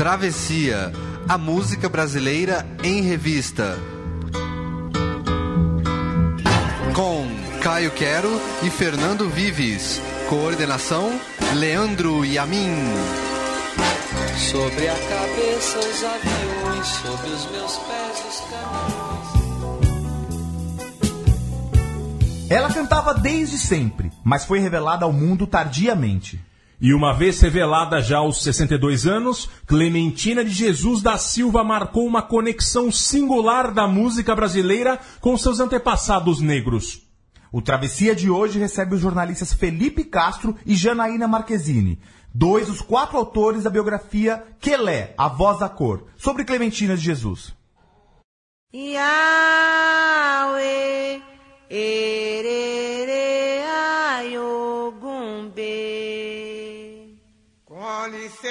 Travessia, a música brasileira em revista. Com Caio Quero e Fernando Vives. Coordenação: Leandro Yamin. Sobre a cabeça os aviões, sobre os meus pés os caminhões. Ela cantava desde sempre, mas foi revelada ao mundo tardiamente. E uma vez revelada já aos 62 anos, Clementina de Jesus da Silva marcou uma conexão singular da música brasileira com seus antepassados negros. O Travessia de hoje recebe os jornalistas Felipe Castro e Janaína Marquezine, dois dos quatro autores da biografia Quelé, A Voz da Cor, sobre Clementina de Jesus. Yahweh, erere,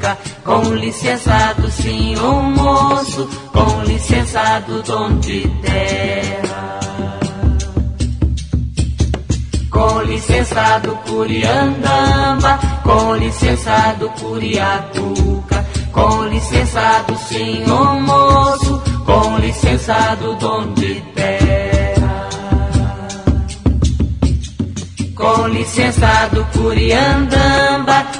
Curiacuca, com licença do senhor moço, com licença do dono de terra. Com licença do Curiandamba, com licença do Curiacuca, com licença do senhor moço, com licença do dono de terra. Com licença do Curiandamba,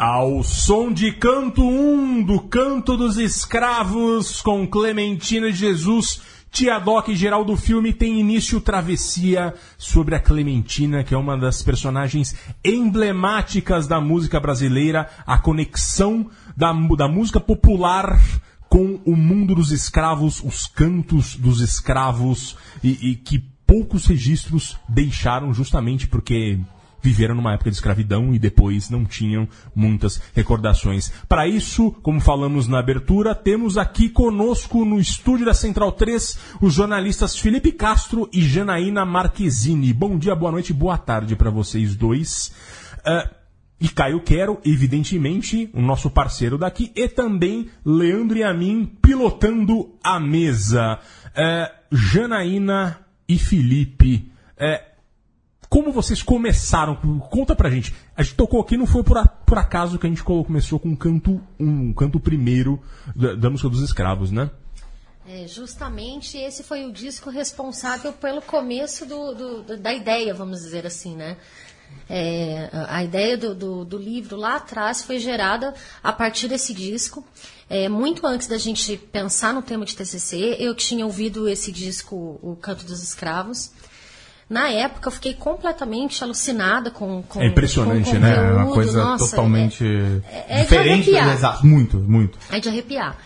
Ao som de canto 1 do Canto dos Escravos, com Clementina Jesus, Tia Doc e geral do filme tem início Travessia sobre a Clementina, que é uma das personagens emblemáticas da música brasileira, a conexão da, da música popular com o mundo dos escravos, os cantos dos escravos, e, e que poucos registros deixaram justamente porque viveram numa época de escravidão e depois não tinham muitas recordações. Para isso, como falamos na abertura, temos aqui conosco no estúdio da Central 3 os jornalistas Felipe Castro e Janaína Marquezine. Bom dia, boa noite, boa tarde para vocês dois. Ah, e Caio Quero, evidentemente, o nosso parceiro daqui, e também Leandro e a mim pilotando a mesa. É, Janaína e Felipe, é, como vocês começaram? Conta pra gente. A gente tocou aqui, não foi por, a- por acaso que a gente co- começou com o canto um, canto primeiro da, da música dos escravos, né? É, justamente esse foi o disco responsável pelo começo do, do- da ideia, vamos dizer assim, né? É, a ideia do, do- do livro lá atrás foi gerada a partir desse disco. É, muito antes da gente pensar no tema de TCC, eu tinha ouvido esse disco, O Canto dos Escravos. Na época, eu fiquei completamente alucinada com, com É impressionante, com né? É uma coisa Nossa, totalmente é- é diferente. Exato, muito, muito. É de arrepiar.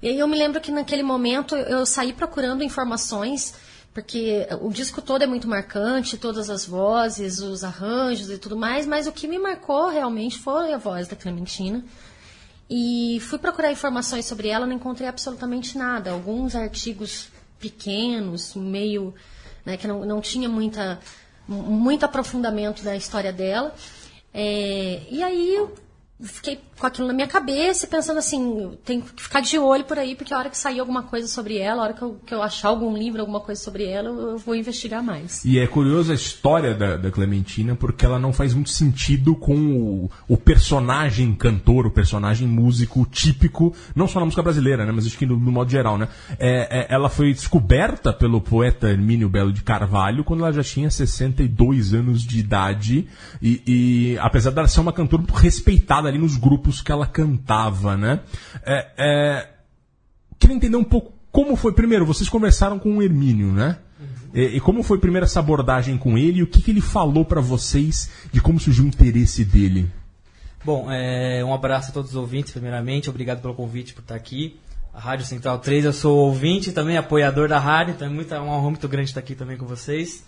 E aí eu me lembro que naquele momento eu eu saí procurando informações, porque o disco todo é muito marcante, todas as vozes, os arranjos e tudo mais, mas o que me marcou realmente foi a voz da Clementina. E fui procurar informações sobre ela, não encontrei absolutamente nada. Alguns artigos pequenos, meio. Né, que não, não tinha muita, muito aprofundamento da história dela. É, e aí fiquei com aquilo na minha cabeça, pensando assim, tenho que ficar de olho por aí, porque a hora que sair alguma coisa sobre ela, a hora que eu, que eu achar algum livro, alguma coisa sobre ela, eu, vou investigar mais. E é curiosa a história da, da Clementina, porque ela não faz muito sentido com o, o personagem cantor, o personagem músico típico, não só na música brasileira, né, mas acho que no, no modo geral, né. É, é, ela foi descoberta pelo poeta Hermínio Belo de Carvalho quando ela já tinha 62 anos de idade, e, e apesar dela ser uma cantora muito respeitada ali nos grupos que ela cantava, né. É, é, queria entender um pouco como foi. Primeiro, vocês conversaram com o Hermínio, né? E, e como foi primeiro essa abordagem com ele e o que, que ele falou pra vocês de como surgiu o interesse dele? Bom, é, um abraço a todos os ouvintes, primeiramente. Obrigado pelo convite por estar aqui. A Rádio Central 3, eu sou ouvinte e também apoiador da rádio, então é muita, uma honra muito grande estar aqui também com vocês.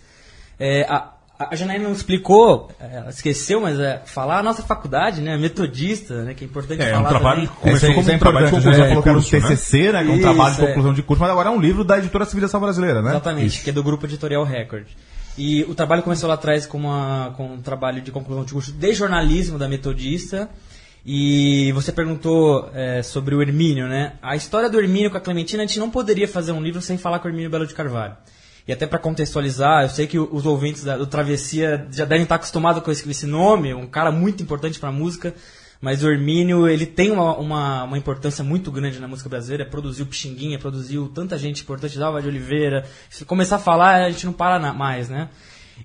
É, a, a Janaína não explicou, é, ela esqueceu, mas é, falar a nossa faculdade, né, metodista, né, que é importante É, falar um trabalho também. que começou Esse- como isso é um trabalho de conclusão né? de Colocaram curso, né? TCC, né? Que é um Isso, trabalho de é. conclusão de curso, mas agora é um livro da editora Civilização Brasileira, né? Exatamente, que é do grupo editorial Record. E o trabalho começou lá atrás com, uma, com um trabalho de conclusão de curso de jornalismo da Metodista. E você perguntou é, sobre o Hermínio, né? A história do Hermínio com a Clementina, a gente não poderia fazer um livro sem falar com o Hermínio Belo de Carvalho. E até para contextualizar, eu sei que os ouvintes do Travessia já devem estar acostumados com esse, nome, um cara muito importante para a música. Mas o Hermínio, ele tem uma, uma, uma importância muito grande na música brasileira. Produziu Pixinguinha, produziu tanta gente importante, Dalva de Oliveira. Se começar a falar, a gente não para mais, né?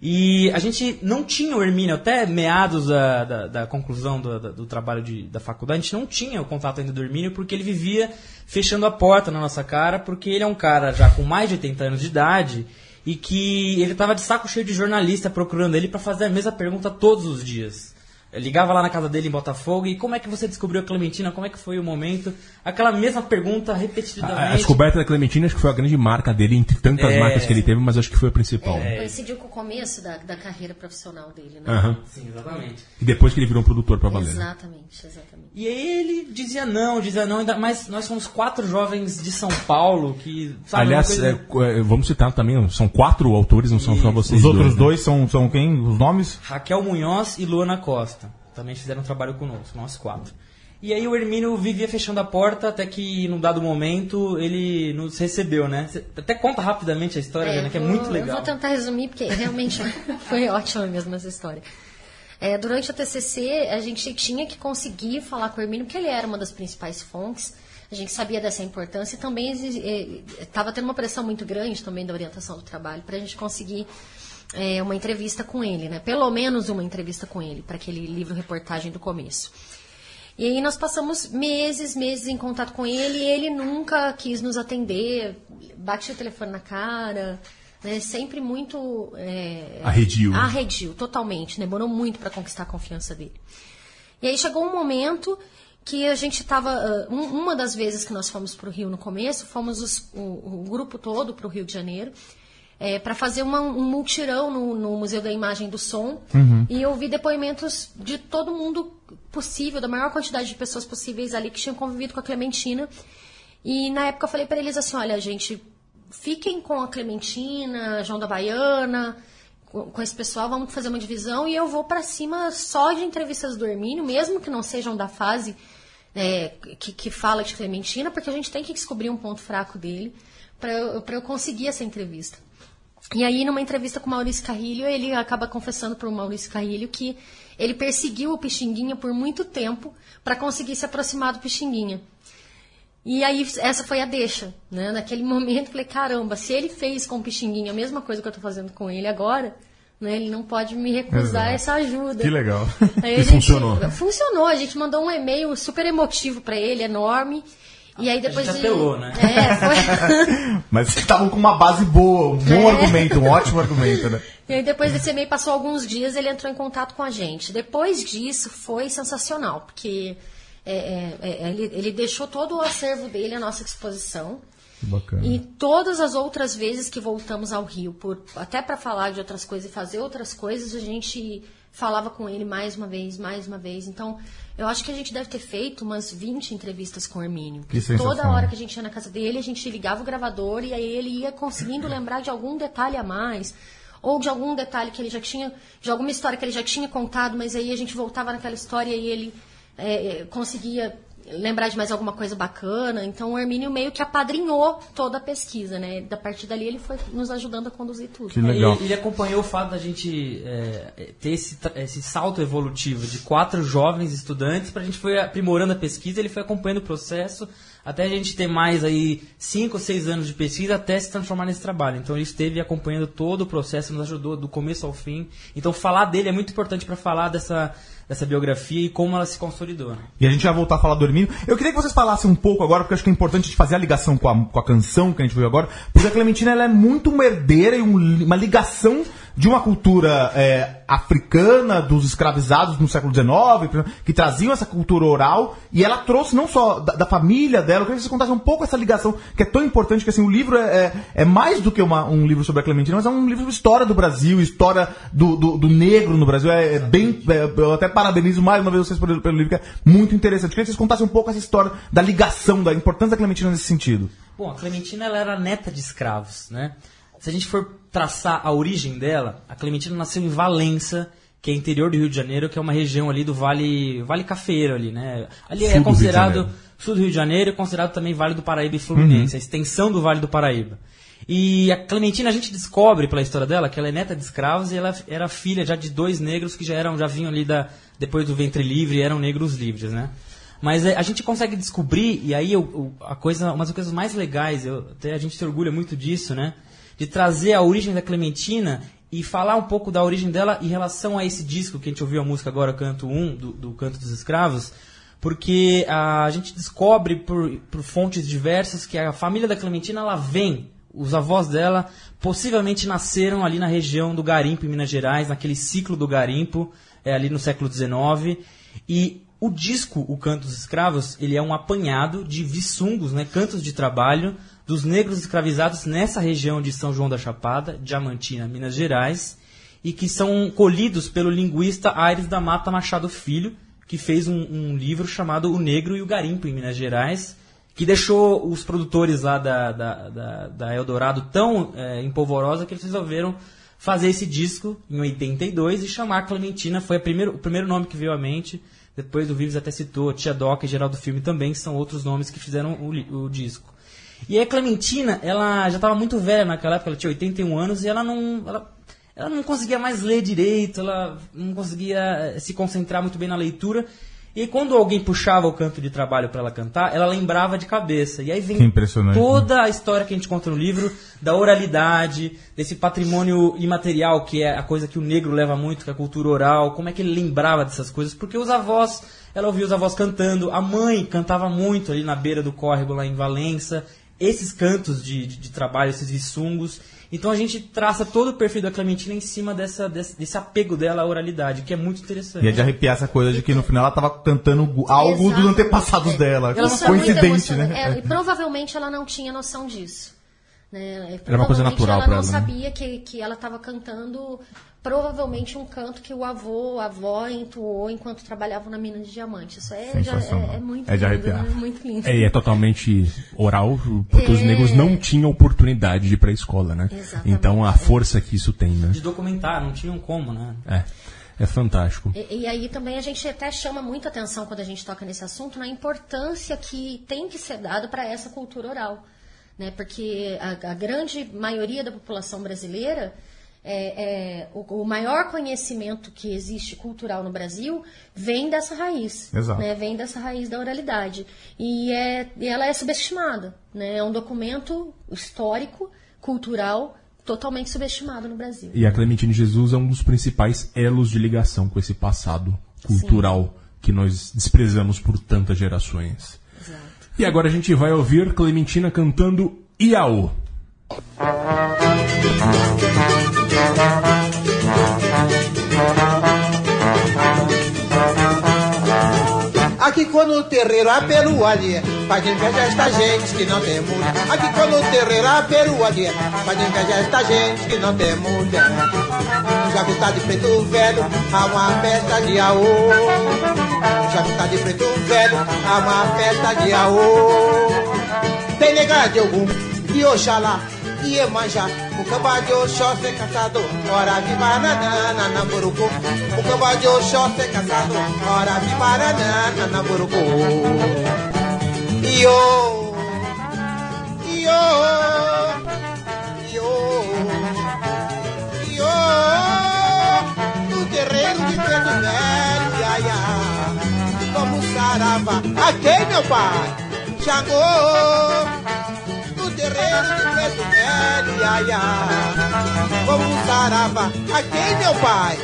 E a gente não tinha o Hermínio, até meados da, da, da conclusão do, do trabalho de, da faculdade, a gente não tinha o contato ainda do Hermínio, porque ele vivia fechando a porta na nossa cara, porque ele é um cara já com mais de 80 anos de idade e que ele tava de saco cheio de jornalista procurando ele para fazer a mesma pergunta todos os dias. Ligava lá na casa dele em Botafogo e como é que você descobriu a Clementina? Como é que foi o momento? Aquela mesma pergunta A, a repetidamente. descoberta da Clementina acho que foi a grande marca dele, entre tantas É. marcas que ele teve, mas acho que foi a principal. Coincidiu com o começo da, da carreira profissional dele, né? Aham. Sim, exatamente. E depois que ele virou um produtor pra valer. né? Exatamente, exatamente. E aí ele dizia não, dizia não, ainda mais nós somos quatro jovens de São Paulo que. Sabe, Aliás, coisa- é, é, vamos citar também, são quatro autores, não são só vocês Os outros né? dois são, são quem? Os nomes? Raquel Munhoz e Luana Costa. Também fizeram um trabalho conosco, nós quatro. E aí o Hermínio vivia fechando a porta até que, num dado momento, ele nos recebeu, né? Cê até conta rapidamente a história, É, Jana, que é vou- muito Eu legal. vou tentar resumir, porque realmente foi ótima mesmo essa história. É, durante a TCC, a gente tinha que conseguir falar com o Hermínio, porque ele era uma das principais fontes. A gente sabia dessa importância e também estava tendo uma pressão muito grande também da orientação do trabalho para a gente conseguir é, uma entrevista com ele, né? Pelo menos uma entrevista com ele, para aquele livro reportagem do começo. E aí nós passamos meses, meses em contato com ele e ele nunca quis nos atender, batia o telefone na cara, né? Sempre muito... É, Arredio. Arredio, totalmente. né? Demorou muito para conquistar a confiança dele. E aí chegou um momento que a gente estava... uma das vezes que nós fomos para o Rio no começo, fomos os- o, o grupo todo para o Rio de Janeiro, para fazer uma- um multirão no, no Museu da Imagem do Som e ouvir depoimentos de todo mundo possível, da maior quantidade de pessoas possíveis ali que tinham convivido com a Clementina. E na época eu falei para eles assim, olha, gente, fiquem com a Clementina, João da Baiana, com, com esse pessoal, vamos fazer uma divisão e eu vou para cima só de entrevistas do Hermínio, mesmo que não sejam da fase é, que, que fala de Clementina, porque a gente tem que descobrir um ponto fraco dele para eu, pra eu conseguir essa entrevista. E aí, numa entrevista com o Maurício Carrilho, ele acaba confessando para o Maurício Carrilho que ele perseguiu o Pixinguinha por muito tempo para conseguir se aproximar do Pixinguinha. E aí, essa foi a deixa, né? Naquele momento, eu falei, caramba, se ele fez com o Pixinguinha a mesma coisa que eu estou fazendo com ele agora, né? Ele não pode me recusar Exato. essa ajuda. Que legal. Aí E gente- funcionou. Funcionou. A gente mandou um e-mail super emotivo para ele, enorme. E aí depois gente de- apelou, né? É, foi... Mas vocês estavam com uma base boa, um bom É. argumento, um ótimo argumento, né? E aí depois desse e-mail passou alguns dias, ele entrou em contato com a gente. Depois disso foi sensacional, porque é, é, é, ele, ele deixou todo o acervo dele à nossa disposição. Bacana. E todas as outras vezes que voltamos ao Rio, por, até para falar de outras coisas e fazer outras coisas, a gente falava com ele mais uma vez, mais uma vez. Então, eu acho que a gente deve ter feito umas 20 entrevistas com o Hermínio. Que. Toda hora que a gente ia na casa dele, a gente ligava o gravador e aí ele ia conseguindo lembrar de algum detalhe a mais. Ou de algum detalhe que ele já tinha, de alguma história que ele já tinha contado, mas aí a gente voltava naquela história e ele é, é, conseguia lembrar de mais alguma coisa bacana. Então o Hermínio meio que apadrinhou toda a pesquisa, né? Da partir dali ele foi nos ajudando a conduzir tudo. Que legal. Ele, ele acompanhou o fato da gente é, ter esse, esse salto evolutivo de quatro jovens estudantes, para a gente foi aprimorando a pesquisa, ele foi acompanhando o processo até a gente ter mais aí cinco ou seis anos de pesquisa até se transformar nesse trabalho. Então ele esteve acompanhando todo o processo, nos ajudou do começo ao fim. Então falar dele é muito importante para falar dessa, dessa biografia e como ela se consolidou. né? E a gente vai voltar a falar do Hermínio. Eu queria que vocês falassem um pouco agora, porque acho que é importante a gente fazer a ligação com a, com a canção que a gente viu agora, porque a Clementina ela é muito uma herdeira e um uma ligação de uma cultura é, africana, dos escravizados no século XIX, que traziam essa cultura oral, e ela trouxe não só da, da família dela, eu queria que vocês contassem um pouco essa ligação, que é tão importante, que assim, o livro é, é, é mais do que uma- um livro sobre a Clementina, mas é um livro sobre história do Brasil, história do, do, do negro no Brasil, é, é bem, é, eu até parabenizo mais uma vez vocês pelo, pelo livro, que é muito interessante. Eu queria que vocês contassem um pouco essa história da ligação, da importância da Clementina nesse sentido. Bom, a Clementina ela era neta de escravos, né? Se a gente for traçar a origem dela, a Clementina nasceu em Valença, que é interior do Rio de Janeiro, que é uma região ali do Vale, vale Cafeiro ali, né? Ali Sul é Rio de considerado sul do Rio de Janeiro, é considerado também Vale do Paraíba e Fluminense, a extensão do Vale do Paraíba. E a Clementina a gente descobre pela história dela que ela é neta de escravos e ela era filha já de dois negros que já eram já vinham ali da depois do ventre livre, eram negros livres, né? Mas é, a gente consegue descobrir, e aí eu- eu- a coisa, uma das coisas mais legais, eu, até a gente se orgulha muito disso, né? De trazer a origem da Clementina e falar um pouco da origem dela em relação a esse disco que a gente ouviu a música agora, Canto 1, do, do Canto dos Escravos, porque a gente descobre por, por fontes diversas que a família da Clementina, ela vem, os avós dela possivelmente nasceram ali na região do Garimpo, em Minas Gerais, naquele ciclo do Garimpo, é, ali no século XIX, e o disco O Canto dos Escravos, ele é um apanhado de vissungos, né, cantos de trabalho dos negros escravizados nessa região de São João da Chapada, Diamantina, Minas Gerais, e que são colhidos pelo linguista Aires da Mata Machado Filho, que fez um, um livro chamado O Negro e o Garimpo em Minas Gerais, que deixou os produtores lá da, da, da, da Eldorado tão é, empolvorosa que eles resolveram fazer esse disco em 82 e chamar Clementina, foi primeiro, o primeiro nome que veio à mente. Depois o Vives até citou Tia Doca e Geraldo Filme também, que são outros nomes que fizeram o, o disco. E a Clementina, ela já estava muito velha naquela época, ela tinha 81 anos e ela não, ela, ela não conseguia mais ler direito, ela não conseguia eh, se concentrar muito bem na leitura. E quando alguém puxava o canto de trabalho para ela cantar, ela lembrava de cabeça. E aí vem impressionante, toda a história que a gente conta no livro da oralidade, desse patrimônio imaterial que é a coisa que o negro leva muito, que é a cultura oral, como é que ele lembrava dessas coisas, porque os avós, ela ouvia os avós cantando, a mãe cantava muito ali na beira do córrego lá em Valença, esses cantos de, de, de trabalho, esses vissungos. Então a gente traça todo o perfil da Clementina em cima dessa, desse, desse apego dela à oralidade, que é muito interessante. E é de arrepiar essa coisa de que no final ela tava cantando algo Exato. dos antepassados dela. Ela é Coincidente, né? É, e provavelmente ela não tinha noção disso. Né? Era uma coisa natural ela pra não ela, né? sabia que, que ela estava cantando provavelmente um canto que o avô, a avó entoou enquanto trabalhavam na mina de diamante. Isso é, já, é, é muito É de lindo, arrepiar. né? Muito lindo. É, e é totalmente oral, porque os É. negros não tinham oportunidade de ir pra escola, né? Exatamente. Então a força que isso tem, né? De documentar, não tinham como, né? É, é fantástico. E, e aí também a gente até chama muita atenção quando a gente toca nesse assunto na importância que tem que ser dado para essa cultura oral. Né? Porque a, a grande maioria da população brasileira, é, é, o, o maior conhecimento que existe cultural no Brasil vem dessa raiz. Né? Vem dessa raiz da oralidade. E, é, e ela é subestimada. Né? É um documento histórico, cultural, totalmente subestimado no Brasil. E a Clementine Jesus é um dos principais elos de ligação com esse passado cultural que nós desprezamos por tantas gerações. E agora a gente vai ouvir Clementina cantando Iaô. Aqui quando o terreiro a peruaria Faz inveja esta gente que não tem mulher. Aqui quando o terreiro a peruaria Faz inveja esta gente que não tem mulher. Já tá de preto velho Há uma festa de aô Tá de preto velho Há uma festa de aô Tem negra de algum e Oxalá, e Emanjá, o camba de Oxóssi caçador, ora vi banana, namburucu, o camba de Oxóssi caçador, ora vi banana, namburucu. Io, io, io, io, no terreiro de Pedro Velho, sarava, aqui meu pai, Xangô, no terreiro de Pedro Velho, ia, ia, como sarava, aqui meu pai,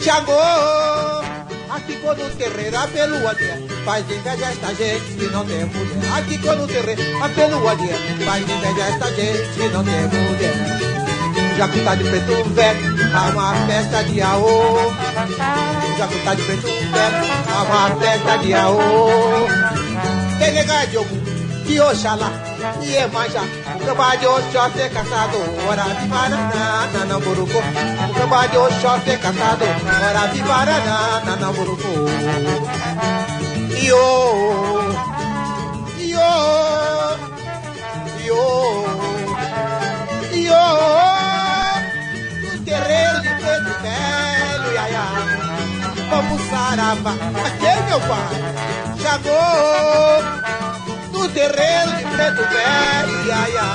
Xangô. Aqui quando o terreiro a dia Faz inveja esta gente que não tem mulher. Aqui quando o terreiro a dia Faz inveja esta gente que não tem mulher Já que tá de preto velho Há uma festa de aô. Já que tá de preto velho Há uma festa de aô. Tem nega de algum? Que Oxalá e Emanjá. O camba de Oxóssi caçado Ora vi banana, namburucu O camba de Oxóssi caçado Ora vi banana, namburucu Io, io, io, io No Vamos sarava, aquele meu pai Chegou no terreiro de preto velho, ia.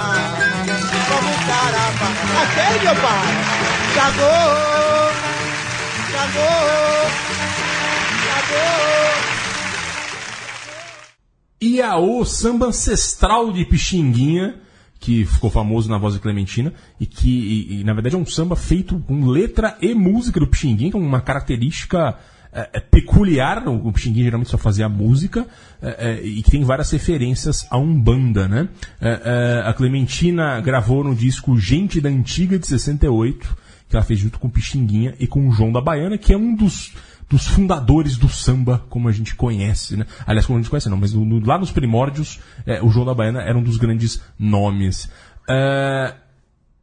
Vamos caramba, aquele meu pai, chegou, chegou, chegou. Iaô, samba ancestral de Pixinguinha, que ficou famoso na voz de Clementina, e que, e, e, na verdade, é um samba feito com letra e música do Pixinguinha, que é uma característica é, é peculiar, o Pixinguinha geralmente só fazia música, é, é, e que tem várias referências a Umbanda, né? É, é, a Clementina gravou no disco Gente da Antiga, de 68, que ela fez junto com o Pixinguinha e com o João da Baiana, que é um dos dos fundadores do samba, como a gente conhece, né? Aliás, como a gente conhece, não, mas no, lá nos primórdios, é, o João da Baiana era um dos grandes nomes. É,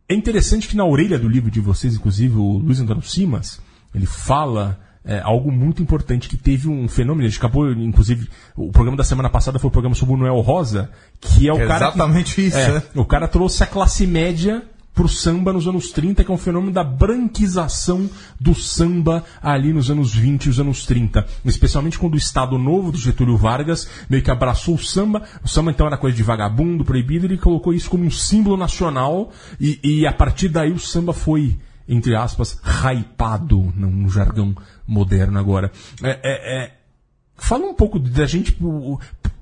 é, interessante que na orelha do livro de vocês, inclusive, o Luiz Antônio Simas, ele fala é, algo muito importante que teve um fenômeno, a gente acabou, inclusive, o programa da semana passada foi o programa sobre o Noel Rosa, que é o É cara. exatamente que, isso, é, né? O cara trouxe a classe média pro samba nos anos 30, que é um fenômeno da branquização do samba ali nos anos 20 e os anos 30. Especialmente quando o Estado Novo do Getúlio Vargas meio que abraçou o samba. O samba então era coisa de vagabundo, proibido, ele colocou isso como um símbolo nacional e, e a partir daí o samba foi, entre aspas, hypado, num jargão moderno agora. É, é, é, Fala um pouco da gente,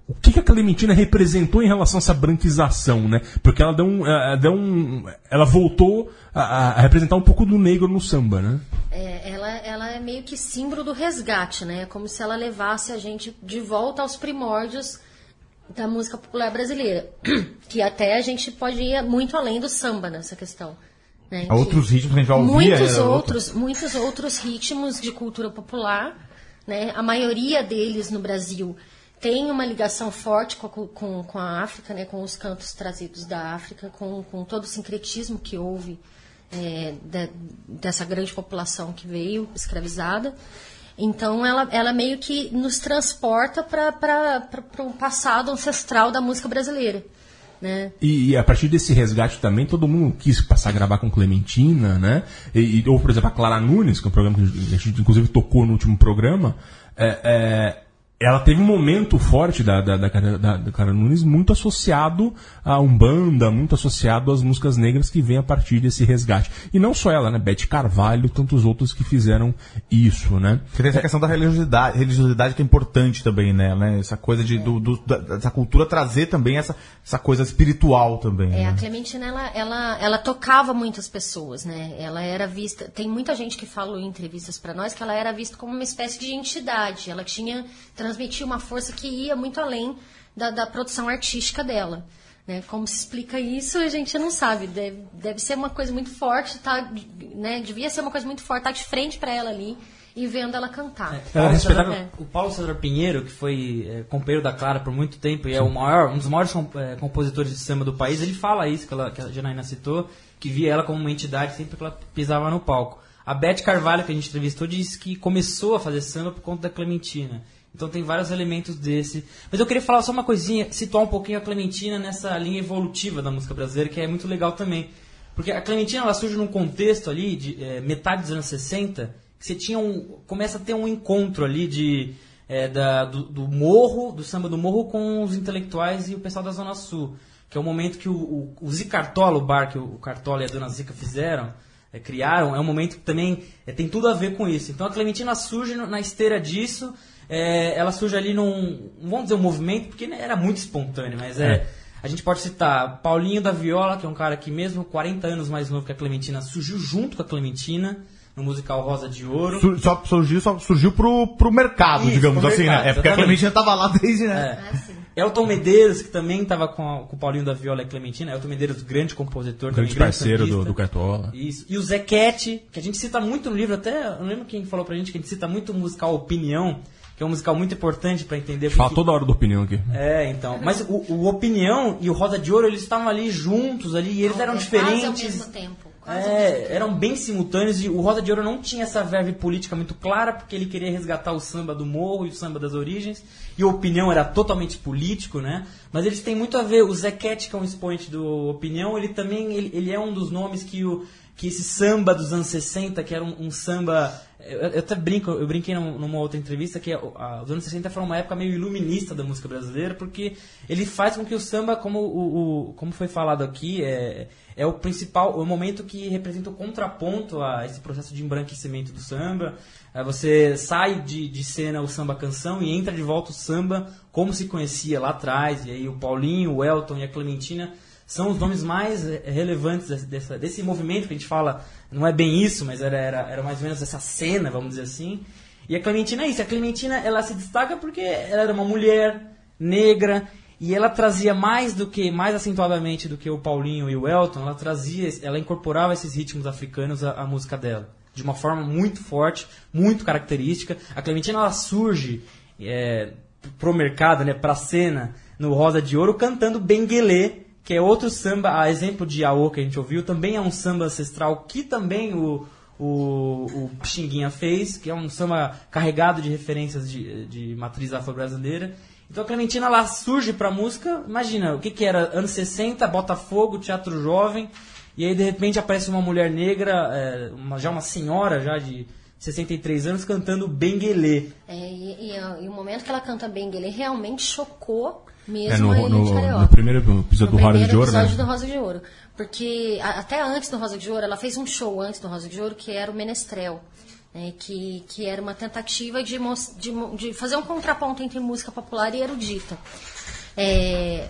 o, que, que a Clementina representou em relação a essa branquização, né? Porque ela deu um, ela, deu um, ela voltou a, a representar um pouco do negro no samba, né? É, ela, ela é meio que símbolo do resgate, né? É como se ela levasse a gente de volta aos primórdios da música popular brasileira. Que até a gente pode ir muito além do samba nessa questão. Né? Há outros ritmos que a gente vai ouvir. muitos é, outros, muitos outros ritmos de cultura popular, né? A maioria deles no Brasil tem uma ligação forte com, a com, com a África, né? Com os cantos trazidos da África, com, com todo o sincretismo que houve é, de- dessa grande população que veio escravizada. Então, ela, ela meio que nos transporta para um passado ancestral da música brasileira. Né? E, e a partir desse resgate também, todo mundo quis passar a gravar com Clementina, né? E, e- ou, por exemplo, a Clara Nunes, que é um programa que a gente inclusive tocou no último programa, é, é, ela teve um momento forte da, da, da, da- da Clara Nunes muito associado a Umbanda, muito associado às músicas negras que vem a partir desse resgate. E não só ela, né? Bete Carvalho, tantos outros que fizeram isso, né? Que tem essa questão da religiosidade, religiosidade que é importante também, né? né? Essa coisa de, do, do- da, dessa cultura trazer também essa, essa coisa espiritual também. É, a né? Clementina, ela, ela, ela tocava muitas pessoas, né? Ela era vista... Tem muita gente que falou em entrevistas para nós que ela era vista como uma espécie de entidade. Ela tinha... Transmitia uma força que ia muito além da, da produção artística dela. Né? Como se explica isso, a gente não sabe. Deve, deve ser uma coisa muito forte, tá? Né? Devia ser uma coisa muito forte estar de frente para ela ali e vendo ela cantar. Paulo respeitava- César- o Paulo César Pinheiro, que foi é, companheiro da Clara por muito tempo e é o maior, um dos maiores é, compositores de samba do país, ele fala isso, que, ela, que a Janaína citou, que via ela como uma entidade sempre que ela pisava no palco. A Beth Carvalho, que a gente entrevistou, disse que começou a fazer samba por conta da Clementina. Então tem vários elementos desse. Mas eu queria falar só uma coisinha, situar um pouquinho a Clementina nessa linha evolutiva da música brasileira, que é muito legal também. Porque a Clementina ela surge num contexto ali de eh, metade dos anos 60, que você tinha um. começa a ter um encontro ali de. eh, da- do, do morro, do samba do morro com os intelectuais e o pessoal da Zona Sul. Que é o momento que o, o, o Zicartola, o bar que o, Cartola e a Dona Zica fizeram, eh, criaram, é um momento que também tem tudo a ver com isso. Então a Clementina surge na esteira disso, eh, ela surge ali num, não vamos dizer um movimento, porque né, era muito espontâneo, mas é. É. A gente pode citar Paulinho da Viola, que é um cara que mesmo 40 anos mais novo que a Clementina, surgiu junto com a Clementina no musical Rosa de Ouro. Su- Só surgiu, só surgiu pro, pro mercado, Isso, digamos pro assim, mercado, né? É porque a exatamente. Clementina tava lá desde, né? É. Elton Medeiros, que também estava com, a- com o Paulinho da Viola e a Clementina. Elton Medeiros, grande compositor, também, Grande parceiro do, do Cartola. Isso. E o Zequete, que a gente cita muito no livro, até, eu não lembro quem falou pra gente que a gente cita muito o musical Opinião, que é um musical muito importante pra entender. A gente fala porque- toda hora da opinião aqui. É, então. Mas o, o Opinião e o Rosa de Ouro, eles estavam ali juntos ali, e eles eram É, Quase ao diferentes. mesmo tempo. Quase ao mesmo É, tempo. eram bem simultâneos e o Rosa de Ouro não tinha essa verve política muito clara, porque ele queria resgatar o samba do morro e o samba das origens, e a opinião era totalmente político, né? Mas eles têm muito a ver, o Zequete, que é um expoente do Opinião, ele também ele, ele é um dos nomes que o que esse samba dos anos 60, que era um, um samba. Eu, eu até brinco, eu brinquei num- numa outra entrevista que a- a- os anos 60 foram uma época meio iluminista da música brasileira, porque ele faz com que o samba, como, o, o- como foi falado aqui, é, é o principal, o momento que representa o contraponto a esse processo de embranquecimento do samba. É, você sai de, de cena o samba canção e entra de volta o samba como se conhecia lá atrás. E aí o Paulinho, o Elton e a Clementina são os nomes mais eh, relevantes desse, movimento que a gente fala, não é bem isso, mas era, era, era mais ou menos essa cena, vamos dizer assim. E a Clementina é isso, a Clementina ela se destaca porque ela era uma mulher negra e ela trazia mais do que, mais acentuadamente do que o Paulinho e o Elton, ela trazia, ela incorporava esses ritmos africanos à, à música dela. De uma forma muito forte, muito característica. A Clementina ela surge é, pro mercado, né, pra cena, no Rosa de Ouro, cantando Benguelê, que é outro samba, a exemplo de Aô que a gente ouviu, também é um samba ancestral que também o, o, o Pixinguinha fez, que é um samba carregado de referências de, de matriz afro-brasileira. Então a Clementina lá surge pra música, imagina, o que que era? Anos 60, Botafogo, Teatro Jovem, e aí de repente aparece uma mulher negra, é, uma- já uma senhora já de 63 anos, cantando Benguelê. É, e, e, e o momento que ela canta Benguele realmente chocou mesmo É, no, no, no primeiro episódio No do Roda de Ouro, né? do Rosa de Ouro. Porque a- até antes do Rosa de Ouro, ela fez um show antes do Rosa de Ouro que era o Menestrel. né, que, que era uma tentativa de, de, de fazer um contraponto entre música popular e erudita. É,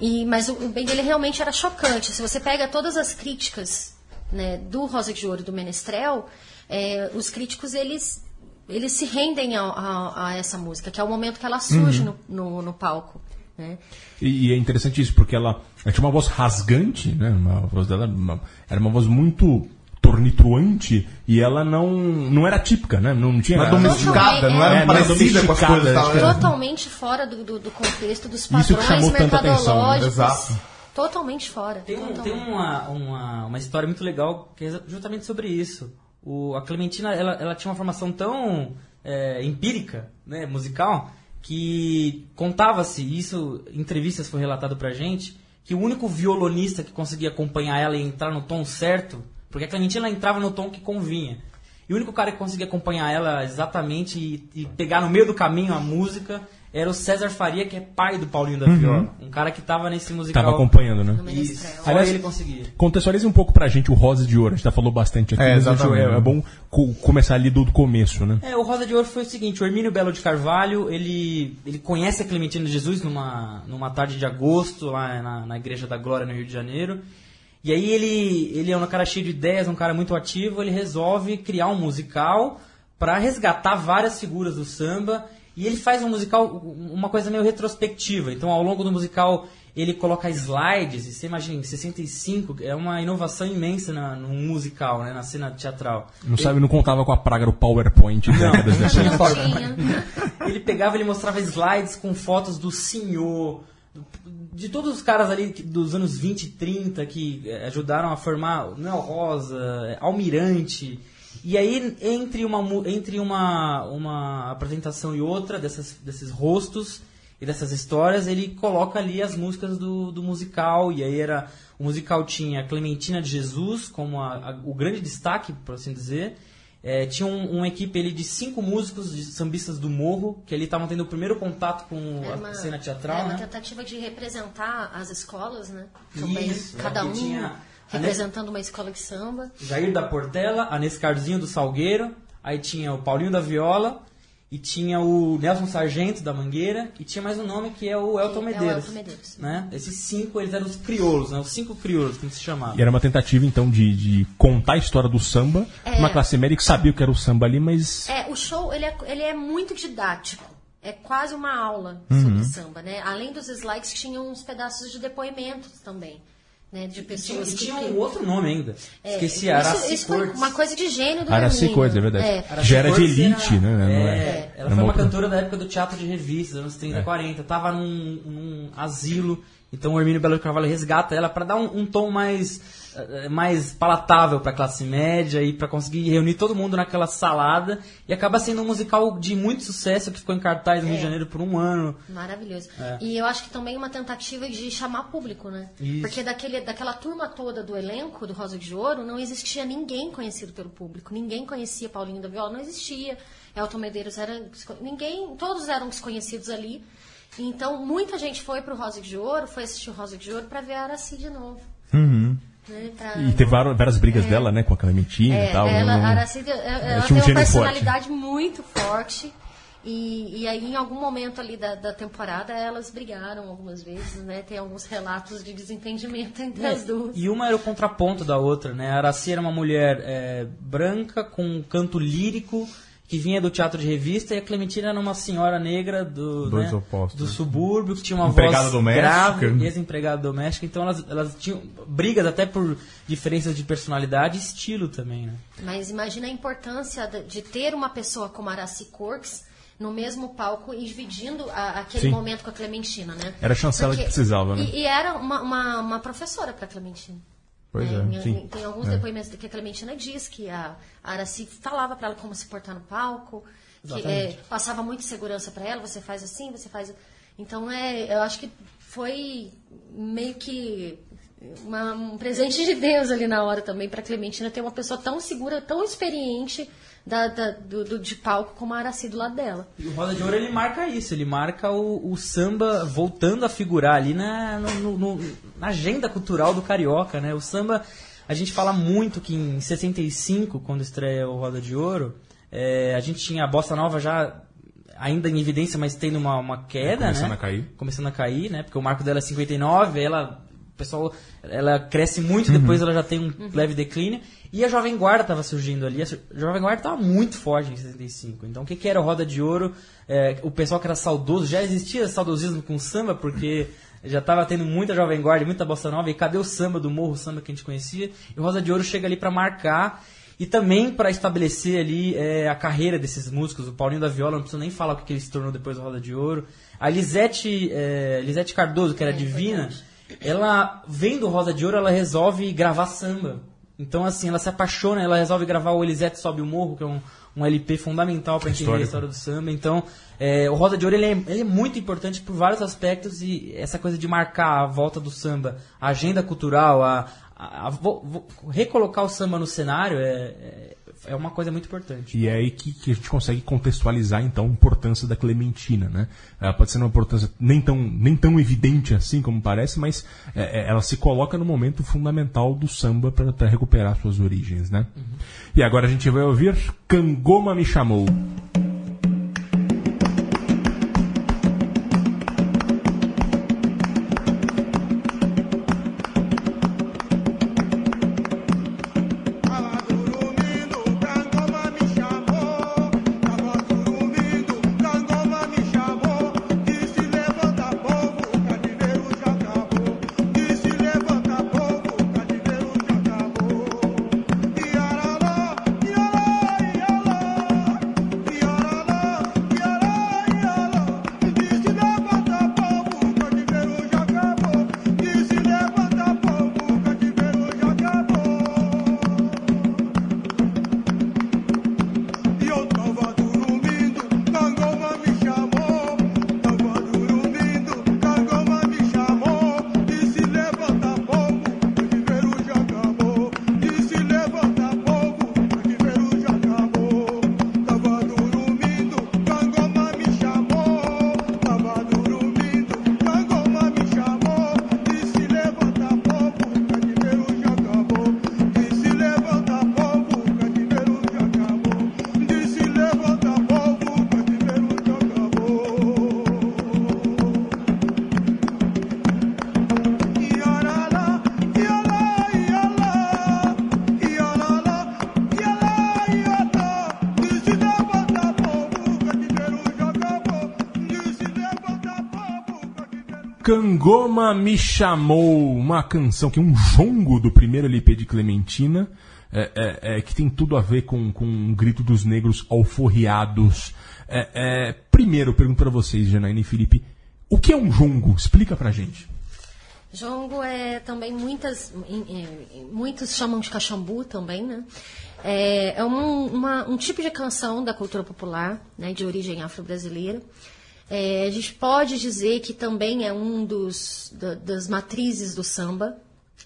e, mas o, o Benguele realmente era chocante. Se você pega todas as críticas né, do Rosa de Ouro e do Menestrel, é, os críticos eles, eles se rendem a, a- a essa música, que é o momento que ela surge Uhum. no, no, no palco. Né? E, e é interessante isso, porque ela, ela tinha uma voz rasgante, né? Uma voz dela era uma, era uma voz muito tornitruante e ela não, não era típica, né? Não tinha. É ela- domesticada, não É, era não é parecida com as domesticada, coisas. Tal, é. né? Totalmente fora do, do, do contexto dos Isso que padrões chamou tanta atenção, né? mercadológicos. Exato. Totalmente fora. Tem, um- totalmente. tem uma, uma, uma história muito legal que é justamente sobre isso. O, a Clementina ela, ela tinha uma formação tão é, empírica, né, musical, que contava-se, isso em entrevistas foi relatado pra gente, que o único violonista que conseguia acompanhar ela e entrar no tom certo, porque a Clementina entrava no tom que convinha. E o único cara que conseguia acompanhar ela exatamente e, e pegar no meio do caminho a música era o César Faria, que é pai do Paulinho da Viola. Um cara que tava nesse musical. Tava acompanhando, né? Isso, só Aliás, ele conseguia. Contextualize um pouco pra gente o Rosa de Ouro. A gente já falou bastante aqui, É, exatamente. é, é bom co- começar ali do, do começo, né? É, o Rosa de Ouro foi o seguinte, o Hermínio Belo de Carvalho, ele, ele conhece a Clementina de Jesus numa, numa tarde de agosto, lá na, na Igreja da Glória, no Rio de Janeiro. E aí ele, ele é um cara cheio de ideias, um cara muito ativo, ele resolve criar um musical para resgatar várias figuras do samba. E ele faz um musical, uma coisa meio retrospectiva. Então, ao longo do musical, ele coloca slides, e você imagina, em 65, é uma inovação imensa na, no musical, né, na cena teatral. Não sabe, não contava com a praga do PowerPoint Não, décadas não depois. tinha forma. Ele pegava, ele mostrava slides com fotos do senhor, de todos os caras ali dos anos 20 e 30 que eh, ajudaram a formar Noel Rosa, eh, Almirante. E aí, entre uma, entre uma, uma apresentação e outra, dessas, desses rostos e dessas histórias, ele coloca ali as músicas do, do musical. E aí era. O musical tinha Clementina de Jesus como a- a- o grande destaque, por assim dizer. É, tinha um- uma equipe ali de cinco músicos de sambistas do morro, que ali estavam tendo o primeiro contato com a uma- cena teatral, é uma né? tentativa de representar as escolas, né? Também, Isso, cada aqui um tinha a representando uma escola de samba. Jair da Portela, a Nescarzinho do Salgueiro, aí tinha o Paulinho da Viola, e tinha o Nelson Sargento da Mangueira, e tinha mais um nome que é o Elton Que é o Medeiros. Elton Medeiros. Né? Esses cinco, eles eram os crioulos, né? Os cinco crioulos, como se chamava. E era uma tentativa, então, de, de contar a história do samba. É. Uma classe média que sabia o que era o samba ali, mas. É, o show ele é, ele é muito didático. É quase uma aula Uhum. sobre samba, né? Além dos slides, tinham uns pedaços de depoimentos também, né? De Tinha, pessoas e que... tinha que- um outro nome ainda. É, Esqueci, isso, Araci isso foi Cortes. uma coisa de gênio do Araci é verdade. É. Araci Já era de elite, era- né? Não É, é- ela era foi uma outra- cantora da época do teatro de revistas, anos 30, É. 40. Tava num, num asilo, então o Hermínio Belo de Carvalho resgata ela para dar um, um tom mais, mais palatável pra classe média e para conseguir reunir todo mundo naquela salada. E acaba sendo um musical de muito sucesso que ficou em cartaz no Rio de Janeiro por um ano. Maravilhoso. É. E eu acho que também uma tentativa de chamar público, né? Isso. Porque daquele, daquela turma toda do elenco do Rosa de Ouro, não existia ninguém conhecido pelo público. Ninguém conhecia Paulinho da Viola, não existia. Elton Medeiros era. Ninguém. Todos eram desconhecidos ali. Então, muita gente foi pro Rosa de Ouro, foi assistir o Rosa de Ouro pra ver a Araci de novo. Uhum. Né? Pra- E teve várias, várias brigas dela, né? Com a Clementina É, e tal. ela, a Aracide, ela, ela um tem uma gênio forte. personalidade muito forte. E, e aí, em algum momento ali da, da temporada, elas brigaram algumas vezes, né? Tem alguns relatos de desentendimento entre as duas. E uma era o contraponto da outra, né? A Araci era uma mulher é, branca, com um canto lírico, que vinha do teatro de revista, e a Clementina era uma senhora negra do, Dois né, opostos. do subúrbio, que tinha uma Empregada voz doméstica. grave, ex-empregada doméstica. Então elas, elas tinham brigas até por diferenças de personalidade e estilo também, né? Mas imagina a importância de, ter uma pessoa como a Araci Corks no mesmo palco e dividindo a- aquele Sim. momento com a Clementina, né? Era a chancela que precisava, né? E, e era uma, uma, uma professora para a Clementina. Pois né? é. Tem alguns É. depoimentos que a Clementina diz que a Araci falava para ela como se portar no palco, que é, passava muita segurança para ela, você faz assim, você faz. Então é, eu acho que foi meio que uma- um presente de Deus ali na hora também para Clementina ter uma pessoa tão segura, tão experiente da, da- do, do- de palco como a Araci do lado dela. E o Roda de Ouro ele marca isso, ele marca o, o samba voltando a figurar ali na, no- no- no- na agenda cultural do carioca, né? O samba, a gente fala muito que em 65, quando estreia o Roda de Ouro, é, a gente tinha a Bossa Nova já ainda em evidência, mas tendo uma, uma queda, Começando né? a cair. Começando a cair, né? Porque o marco dela é 59, ela pessoal ela cresce muito, Uhum. depois ela já tem um leve declínio. E a Jovem Guarda estava surgindo ali. A Jovem Guarda estava muito forte em 65. Então o que, que era o Roda de Ouro? É, o pessoal que era saudoso, já existia saudosismo com samba, porque já estava tendo muita Jovem Guarda, muita bossa nova. E cadê o samba do morro, o samba que a gente conhecia? E o Roda de Ouro chega ali para marcar. E também para estabelecer ali é, a carreira desses músicos. O Paulinho da Viola, não preciso nem falar o que, que ele se tornou depois do Roda de Ouro. A Lisete, é, Lisete Cardoso, que era divina, ela, vendo Rosa de Ouro, ela resolve gravar samba. Então, assim, ela se apaixona, ela resolve gravar o Elisete Sobe o Morro, que é um, um LP fundamental para entender a história do samba. Então, é, o Rosa de Ouro ele é, ele é muito importante por vários aspectos e essa coisa de marcar a volta do samba, a agenda cultural, a, a- a vo- vo- recolocar o samba no cenário é, é, uma coisa muito importante. E é aí que, que a gente consegue contextualizar então a importância da Clementina, né? Ela pode ser uma importância nem tão, nem tão evidente assim como parece, mas é, é, ela se coloca no momento fundamental do samba para recuperar suas origens, né? E agora a gente vai ouvir Cangoma me chamou. Cangoma Me Chamou, uma canção que é um jongo do primeiro LP de Clementina, é, é, é, que tem tudo a ver com, com um grito dos negros alforriados. É, é, primeiro, pergunto para vocês, Janaína e Felipe, o que é um jongo? Explica pra gente. Jongo é também muitas, muitos chamam de cachambu também, né? É, é um, uma- um tipo de canção da cultura popular, né, de origem afro-brasileira. É, a gente pode dizer que também é um dos da- das matrizes do samba,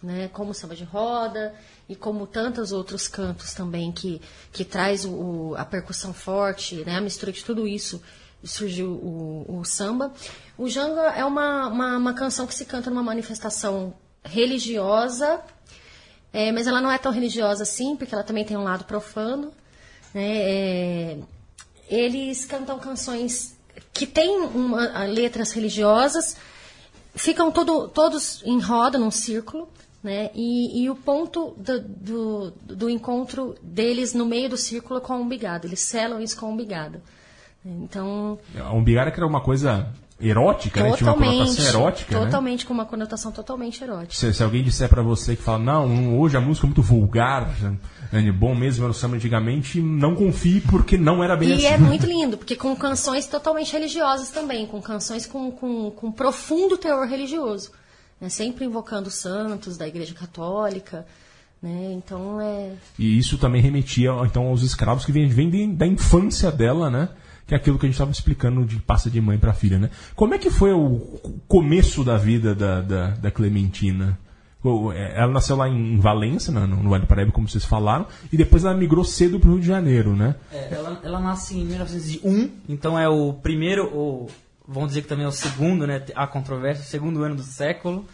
né, como o samba de roda e como tantos outros cantos também que, que traz o, a percussão forte, né, a mistura de tudo isso surgiu o, o samba. O janga é uma, uma, uma canção que se canta numa manifestação religiosa, é, mas ela não é tão religiosa assim, porque ela também tem um lado profano. né? É, eles cantam canções que têm uma- letras religiosas, ficam todo- todos em roda, num círculo, né? E, e o ponto do, do, do encontro deles no meio do círculo é com a umbigada. Eles selam isso com a umbigada. Então, A umbigada que era uma coisa erótica, né? Tinha uma conotação erótica, né? totalmente com uma conotação totalmente erótica. Se, se alguém disser pra você que fala, não, hoje a música é muito vulgar, é bom mesmo era o samba antigamente, não confie porque não era bem E assim. é muito lindo, porque com canções totalmente religiosas também, com canções com, com, com profundo teor religioso. Né? Sempre invocando os santos da Igreja Católica. Né? Então é. E isso também remetia então aos escravos que vêm da infância dela, né? Que é aquilo que a gente estava explicando de passa de mãe para filha, né? Como é que foi o começo da vida da, da, da Clementina? É, Ela nasceu lá em Valença, né, no, no Vale do Paraíba, como vocês falaram, e depois ela migrou cedo para o Rio de Janeiro, né? É, ela, ela nasce em 1901, então é o primeiro, ou vamos dizer que também é o segundo, né? A controvérsia, o segundo ano do século.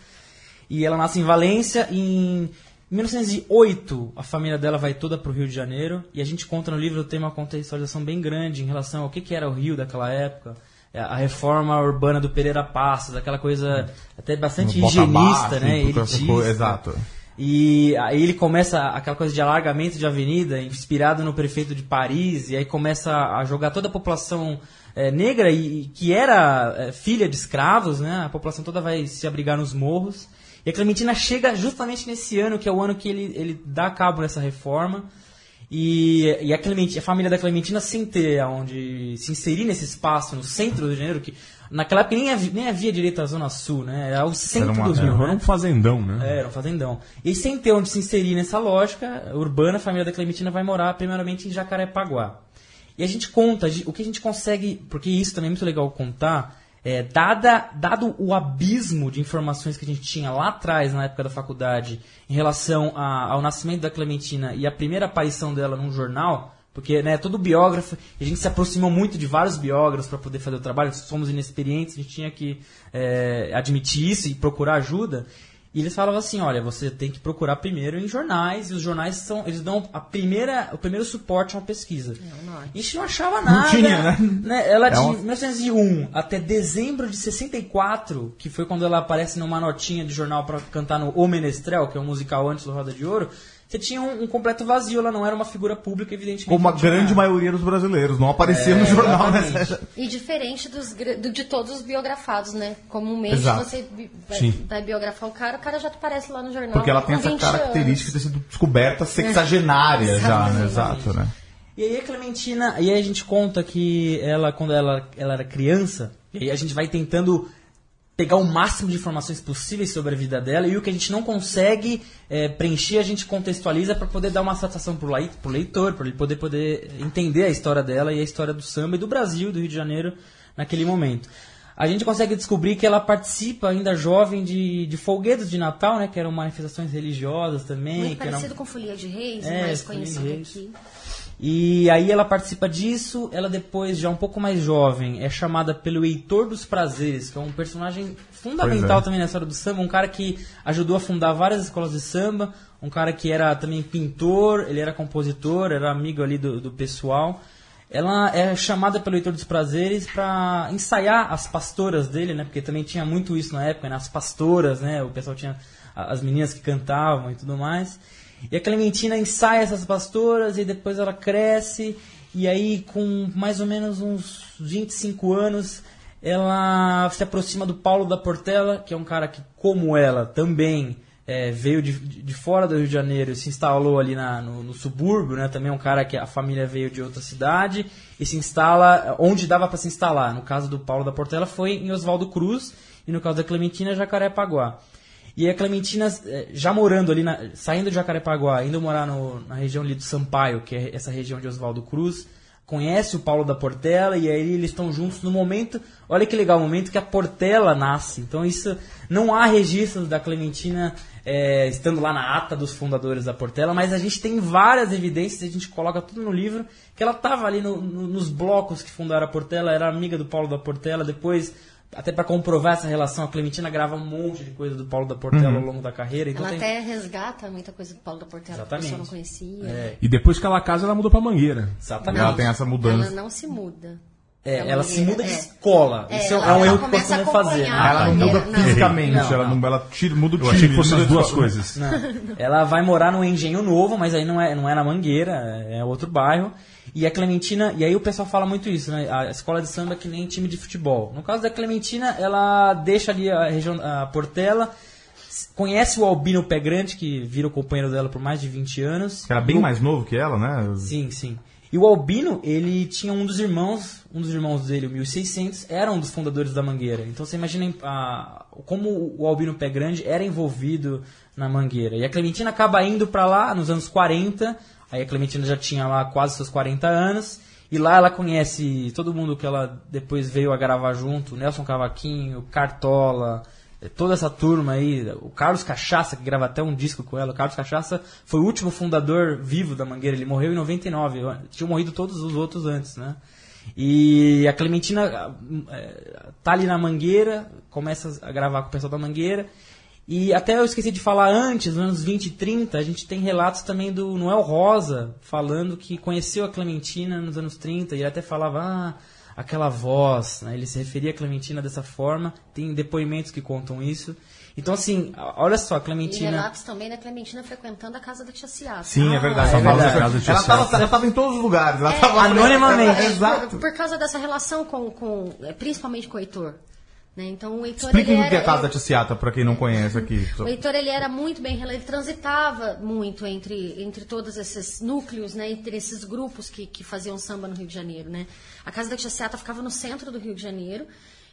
E ela nasce em Valência. Em 1908, a família dela vai toda para o Rio de Janeiro. E a gente conta no livro, tem uma contextualização bem grande em relação ao que, que era o Rio daquela época. É, A reforma urbana do Pereira Passos, aquela coisa até bastante Bota higienista, né? assim, elitista. coisa- Exato. E aí ele começa aquela coisa de alargamento de avenida, inspirado no prefeito de Paris, e aí começa a jogar toda a população eh, negra e que era eh, filha de escravos, né? A população toda vai se abrigar nos morros. E a Clementina chega justamente nesse ano, que é o ano que ele, ele dá cabo nessa reforma. E, e a, Clementina, a família da Clementina, sem ter onde se inserir nesse espaço no centro do Rio de Janeiro, que naquela época nem havia, nem havia direito à Zona Sul, né? Era o centro uma- do Rio. Era né? um fazendão, né? É, era um fazendão. E sem ter onde se inserir nessa lógica urbana, a família da Clementina vai morar primeiramente em Jacarepaguá. E a gente conta, o que a gente consegue, porque isso também é muito legal contar, é, dada, dado o abismo de informações que a gente tinha lá atrás, na época da faculdade, em relação a- ao nascimento da Clementina e a primeira aparição dela num jornal, porque né, todo biógrafo, a gente se aproximou muito de vários biógrafos para poder fazer o trabalho, somos inexperientes, a gente tinha que é, admitir isso e procurar ajuda. E eles falavam assim, olha, você tem que procurar primeiro em jornais, e os jornais são, eles dão a primeira, o primeiro suporte a uma pesquisa. A gente não achava nada. tinha, né? Ela É de uma- 1901 até dezembro de 64, que foi quando ela aparece numa notinha de jornal para cantar no O Menestrel, que é um musical antes do Roda de Ouro, você tinha um, um completo vazio, ela não era uma figura pública, evidentemente. Como a grande nada. maioria dos brasileiros. Não aparecia É, no jornal, né? exatamente. E diferente dos, do- de todos os biografados, né? Comumente Exato. você vai, vai biografar o cara, o cara já aparece lá no jornal. Porque ela tem essa 20 característica de ter sido descoberta sexagenária já, né? Exato, né? E aí a Clementina, e aí a gente conta que ela, quando ela, ela era criança, e aí a gente vai tentando pegar o máximo de informações possíveis sobre a vida dela, e o que a gente não consegue é, preencher, a gente contextualiza para poder dar uma satisfação pro, lai- pro leitor, para ele poder, poder entender a história dela e a história do samba e do Brasil, do Rio de Janeiro, naquele momento. A gente consegue descobrir que ela participa ainda jovem de, de folguedos de Natal, né, que eram manifestações religiosas também. Muito que eram- parecido com Folia de Reis, É, mais conhecido aqui. E aí ela participa disso, ela depois, já um pouco mais jovem, é chamada pelo Heitor dos Prazeres, que é um personagem fundamental é. também na história do samba, um cara que ajudou a fundar várias escolas de samba, um cara que era também pintor, ele era compositor, era amigo ali do, do pessoal. Ela é chamada pelo Heitor dos Prazeres para ensaiar as pastoras dele, né? Porque também tinha muito isso na época, né? As pastoras, né? O pessoal tinha as meninas que cantavam e tudo mais. E a Clementina ensaia essas pastoras e depois ela cresce e aí com mais ou menos uns 25 anos ela se aproxima do Paulo da Portela, que é um cara que, como ela, também é, veio de, de fora do Rio de Janeiro e se instalou ali na- no, no subúrbio, né? Também é um cara que a família veio de outra cidade e se instala onde dava para se instalar. No caso do Paulo da Portela foi em Oswaldo Cruz e no caso da Clementina, Jacarepaguá. E a Clementina, eh, já morando ali, na- saindo de Jacarepaguá, indo morar no- na região ali do Sampaio, que é essa região de Oswaldo Cruz, conhece o Paulo da Portela e aí eles estão juntos no momento, olha que legal, o momento que a Portela nasce. Então isso, não há registros da Clementina eh, estando lá na ata dos fundadores da Portela, mas a gente tem várias evidências, a gente coloca tudo no livro, que ela estava ali no- no- nos blocos que fundaram a Portela, era amiga do Paulo da Portela, depois até para comprovar essa relação, a Clementina grava um monte de coisa do Paulo da Portela Uhum. ao longo da carreira. Então Ela tem... até resgata muita coisa do Paulo da Portela que a Exatamente. pessoa não conhecia. É, E depois que ela casa, ela mudou pra Mangueira. exatamente. Ela tem essa mudança. Ela não se muda. É, ela se muda de é. escola. É, Isso é, ela- é um erro que costumam fazer. né? Ela não muda Não. fisicamente, Não, ela, não. não, ela tira, muda o Eu achei que time. fossem as duas coisas. Não. Ela vai morar no Engenho Novo, mas aí não é, não é na Mangueira, é outro bairro. E a Clementina, e aí o pessoal fala muito isso, né? A escola de samba é que nem time de futebol. No caso da Clementina, ela deixa ali a região, a Portela, conhece o Albino Pé Grande, que vira o companheiro dela por mais de 20 anos. Era bem No- mais novo que ela, né? Sim, sim. E o Albino, ele tinha um dos irmãos, um dos irmãos dele, o 1600, era um dos fundadores da Mangueira. Então você imagina a, como o Albino Pé Grande era envolvido na Mangueira. E a Clementina acaba indo pra lá nos anos 40, aí a Clementina já tinha lá quase seus 40 anos, e lá ela conhece todo mundo que ela depois veio a gravar junto, Nelson Cavaquinho, Cartola, eh, toda essa turma aí, o Carlos Cachaça, que grava até um disco com ela, o Carlos Cachaça foi o último fundador vivo da Mangueira, ele morreu em 99, tinham morrido todos os outros antes, né? E a Clementina eh, tá ali na Mangueira, começa a gravar com o pessoal da Mangueira, e até eu esqueci de falar antes, nos anos 20 e 30, a gente tem relatos também do Noel Rosa falando que conheceu a Clementina nos anos 30 e ele até falava, ah, aquela voz, né? ele se referia a Clementina dessa forma, tem depoimentos que contam isso. Então, assim, olha só, a E Clementina. relatos também da Clementina frequentando a casa da tia Ciata. Sim, é verdade. é Só fala verdade. dessa- ela, tava, ela tava em todos os lugares. Ela tava anonimamente. É, É, exato. por, por causa dessa relação com, com é, principalmente com o Heitor. Né? Então o Heitor Explique ele o que é a casa da Tiziata, pra quem não conhece aqui. O Heitor ele era muito bem, ele transitava muito entre, entre todos esses núcleos, né, entre esses grupos que, que faziam samba no Rio de Janeiro, né. A casa da Tia Seata ficava no centro do Rio de Janeiro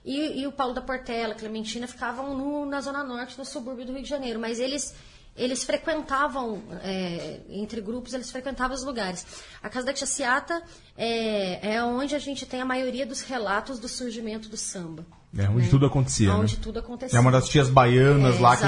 e, e o Paulo da Portela, Clementina ficavam no- na zona norte, no subúrbio do Rio de Janeiro, mas eles eles frequentavam é, entre grupos, eles frequentavam os lugares. A casa da Tia Seata é, é onde a gente tem a maioria dos relatos do surgimento do samba. É, onde né? tudo acontecia, né? Onde tudo acontecia. É uma das tias baianas É, lá que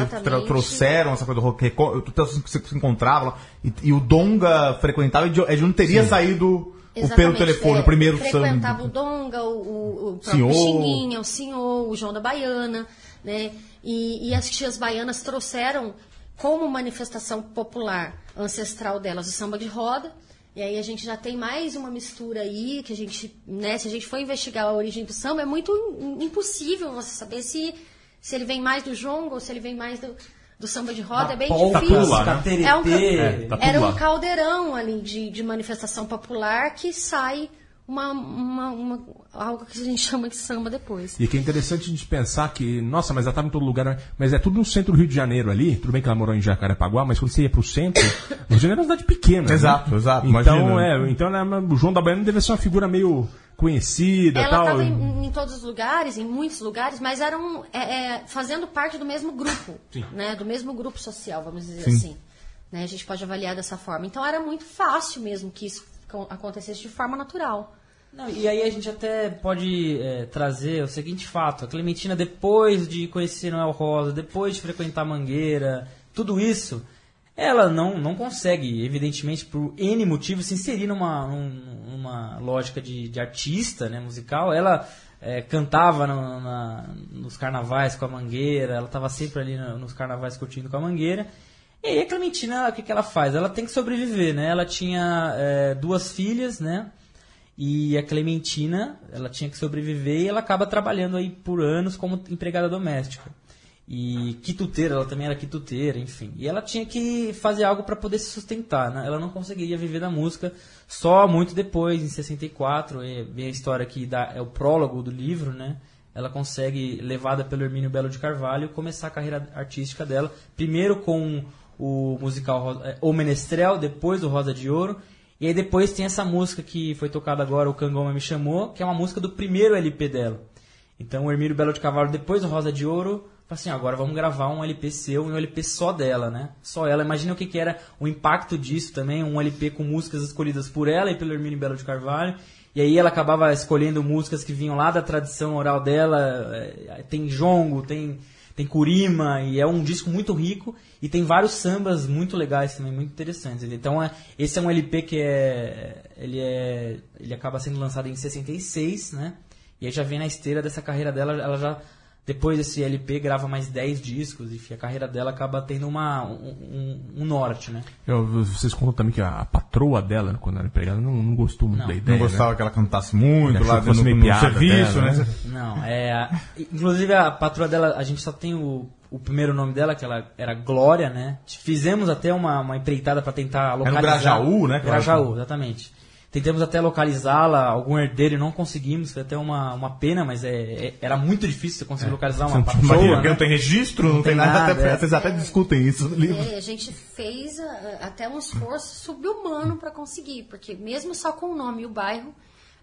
trouxeram essa coisa do rock. Você se encontrava lá. E, e o Donga frequentava e de, é de onde teria saído o Exatamente, pelo telefone, é, o primeiro Frequentava samba. o Donga, o, o, o próprio Senhor. Xinguinha, o Senhor, o João da Baiana, né? E, e as tias baianas trouxeram como manifestação popular ancestral delas o samba de roda. E aí a gente já tem mais uma mistura aí, que a gente, né, se a gente for investigar a origem do samba, é muito im- impossível você saber se, se ele vem mais do jongo ou se ele vem mais do, do samba de roda, é bem difícil. né? É um É, tá era um caldeirão ali de, de manifestação popular que sai uma, uma, uma- algo que a gente chama de samba depois. E que é interessante a gente pensar que, nossa, mas ela estava em todo lugar, né? mas é tudo no centro do Rio de Janeiro ali. Tudo bem que ela morou em Jacarepaguá, mas quando você ia pro centro, o Rio de Janeiro é uma cidade pequena. Exato, né? exato, Então, imagina. é, então ela- o João da Baiana deve ser uma figura meio conhecida Ela tal. estava em, em todos os lugares, em muitos lugares, mas eram é, é, fazendo parte do mesmo grupo, né? Do mesmo grupo social, vamos dizer assim. Né? A gente pode avaliar dessa forma. Então era muito fácil mesmo que isso acontecesse de forma natural. Não, e aí a gente até pode é, trazer o seguinte fato: a Clementina, depois de conhecer Noel Rosa, depois de frequentar Mangueira, tudo isso, ela não, não consegue, evidentemente, por N motivos, se inserir numa, num- numa lógica de, de artista né, musical. Ela é, cantava no- na- nos carnavais com a Mangueira, ela estava sempre ali no- nos carnavais curtindo com a Mangueira. E aí a Clementina, o que, que ela faz? Ela tem que sobreviver, né? Ela tinha é, duas filhas, né? E a Clementina, ela tinha que sobreviver e ela acaba trabalhando aí por anos como empregada doméstica. E quituteira, ela também era quituteira, enfim. E ela tinha que fazer algo para poder se sustentar, né? Ela não conseguiria viver da música só muito depois, em 64. E vem a história que dá, é o prólogo do livro, né? ela consegue, levada pelo Hermínio Belo de Carvalho, começar a carreira artística dela. Primeiro com o musical eh, O Menestrel, depois o Rosa de Ouro. E aí depois tem essa música que foi tocada agora, O Cangoma Me Chamou, que é uma música do primeiro LP dela. Então o Hermílio Belo de Carvalho, depois do Rosa de Ouro, falou assim, agora vamos gravar um LP seu e um LP só dela, né? Só ela. Imagina o que, que era o impacto disso também, um LP com músicas escolhidas por ela e pelo Hermílio Belo de Carvalho. E aí ela acabava escolhendo músicas que vinham lá da tradição oral dela. eh, Tem jongo, tem, tem curima, e é um disco muito rico. E tem vários sambas muito legais também, muito interessantes. Então é, esse é um LP que é ele, é. ele acaba sendo lançado em 66, né? E aí já vem na esteira dessa carreira dela, ela já depois desse LP grava mais 10 discos, enfim, a carreira dela acaba tendo uma, um, um- um norte, né? Eu- vocês contam também que a, a patroa dela, quando era empregada, não, não gostou muito Não. da ideia. Não gostava né? que ela cantasse muito lá no, no piada serviço, dela, né? né? Não, é. a- Inclusive a patroa dela, a gente só tem o, o primeiro nome dela, que ela era Glória, né? Fizemos até uma, uma empreitada pra tentar localizar. Grajaú, né, que ela- Grajaú, exatamente. Tentamos até localizá-la, algum herdeiro e não conseguimos, foi até uma, uma pena, mas é, é- era muito difícil você conseguir localizar uma Imagina, patroa. porque né? não tem registro, não, Não tem, tem nada, nada, até, é. vocês até discutem isso no livro. É, a gente fez ah, até um esforço subhumano para conseguir, porque mesmo só com o nome e o bairro,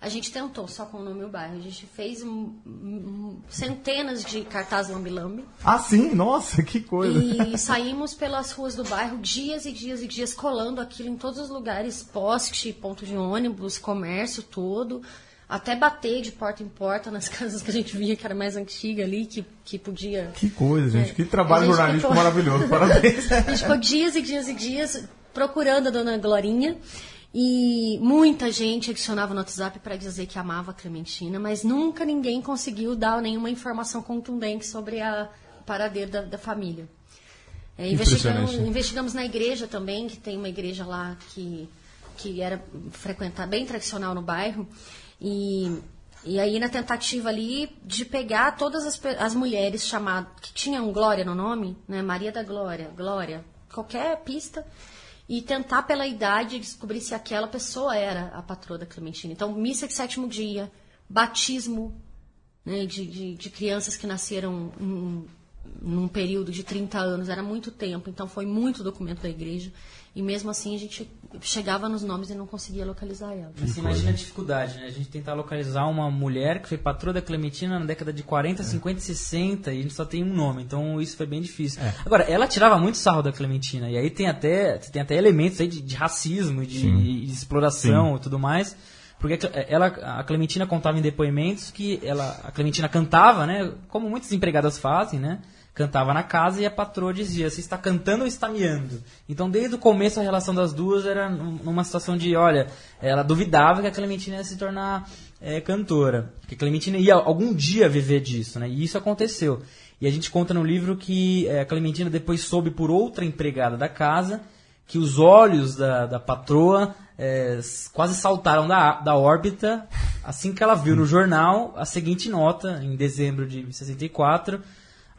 a gente tentou só com o nome e o bairro. A gente fez um- um- centenas de cartazes lambi-lambi Ah, sim? Nossa, que coisa. e saímos pelas ruas do bairro dias e dias e dias colando aquilo em todos os lugares, poste, ponto de ônibus, comércio todo. Até bater de porta em porta nas casas que a gente via que era mais antiga ali, que, que podia Que coisa, gente. É. Que trabalho gente jornalístico ficou- maravilhoso. Parabéns. a gente ficou dias e dias e dias procurando a dona Glorinha. E muita gente adicionava no WhatsApp para dizer que amava a Clementina, mas nunca ninguém conseguiu dar nenhuma informação contundente sobre a o paradeiro da, da família. É, investigamos, Impressionante. investigamos na igreja também, que tem uma igreja lá que, que era frequentar bem tradicional no bairro. E, e aí na tentativa ali de pegar todas as, as mulheres chamadas, que tinham Glória no nome, né? Maria da Glória, Glória, qualquer pista, e tentar pela idade descobrir se aquela pessoa era a patroa da Clementina. Então, missa de sétimo dia, batismo né, de, de, de crianças que nasceram em, num período de 30 anos, era muito tempo, então foi muito documento da igreja. E mesmo assim a gente chegava nos nomes e não conseguia localizar ela. Mas você imagina a dificuldade, né? A gente tentar localizar uma mulher que foi patroa da Clementina na década de É. 40, 50 e 60 e a gente só tem um nome, então isso foi bem difícil. Agora, ela tirava muito sarro da Clementina e aí tem até, tem até elementos aí de, de racismo de, e de exploração e tudo mais. Porque a Cle- ela, a Clementina contava em depoimentos que ela, a Clementina cantava, né? Como muitas empregadas fazem, né? Cantava na casa e a patroa dizia: Você está cantando ou está miando? Então, desde o começo, a relação das duas era num- numa situação de: olha, ela duvidava que a Clementina ia se tornar eh, cantora. Que a Clementina ia algum dia viver disso, né? E isso aconteceu. E a gente conta no livro que eh, a Clementina depois soube por outra empregada da casa que os olhos da, da patroa s- quase saltaram da, da órbita assim que ela viu no jornal a seguinte nota, em dezembro de 64,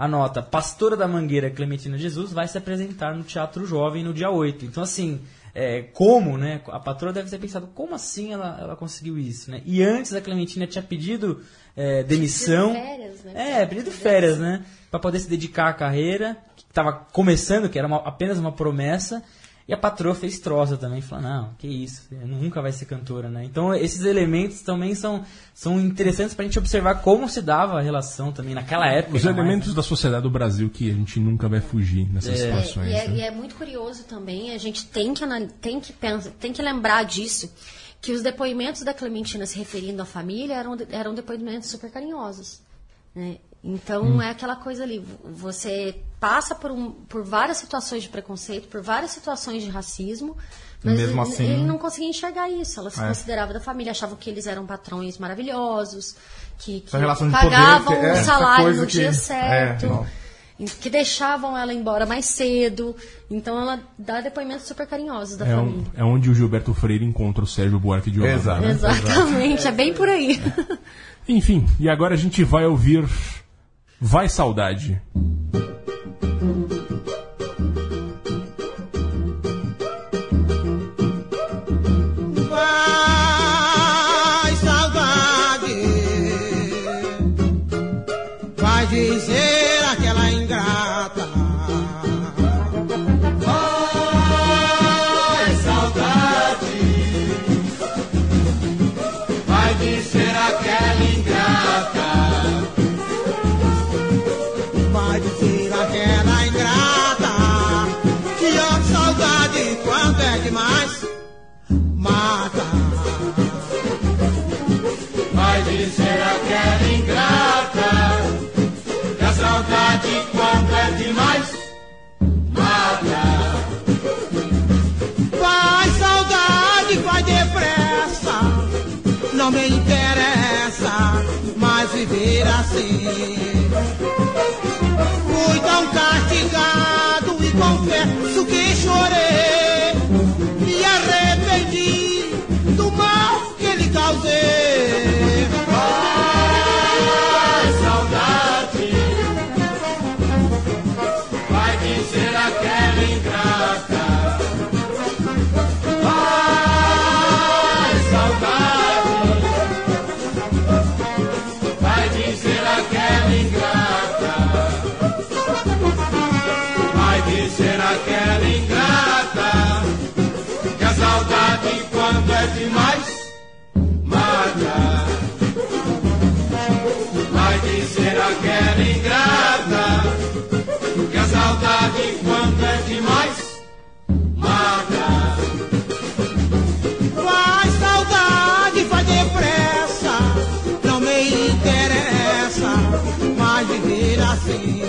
a nota Pastora da Mangueira Clementina Jesus vai se apresentar no Teatro Jovem no dia 8. Então, assim, é, como, né? A patroa deve ter pensado, como assim ela, ela conseguiu isso, né? E antes a Clementina tinha pedido é, demissão. Pedido férias, né? É, pedido férias, né? Pra poder se dedicar à carreira, que estava começando, que era uma- apenas uma promessa. E a patroa fez troça também, falou, não, que isso, nunca vai ser cantora, né? Então esses elementos também são, são interessantes pra gente observar como se dava a relação também naquela época. Os ainda mais, elementos da sociedade do Brasil que a gente nunca vai fugir nessas É, situações. e, é, né? e é muito curioso também, a gente tem que, tem que, pensar, tem que lembrar disso, que os depoimentos da Clementina se referindo à família eram, eram depoimentos super carinhosos. né? Então Hum. é aquela coisa ali, vo- você passa por, um, por várias situações de preconceito, por várias situações de racismo, mas Mesmo ele, assim- ele não conseguia enxergar isso. Ela se É. considerava da família, achavam que eles eram patrões maravilhosos, que, que pagavam poder, é o essa salário no que- dia certo é, que deixavam ela embora mais cedo. Então ela dá depoimentos super carinhosos da É, um- família. é onde o Gilberto Freire encontra o Sérgio Buarque de Holanda. Exato. né? Exatamente, é bem por aí. Enfim, e agora a gente vai ouvir. Vai, saudade. Quando é demais, viver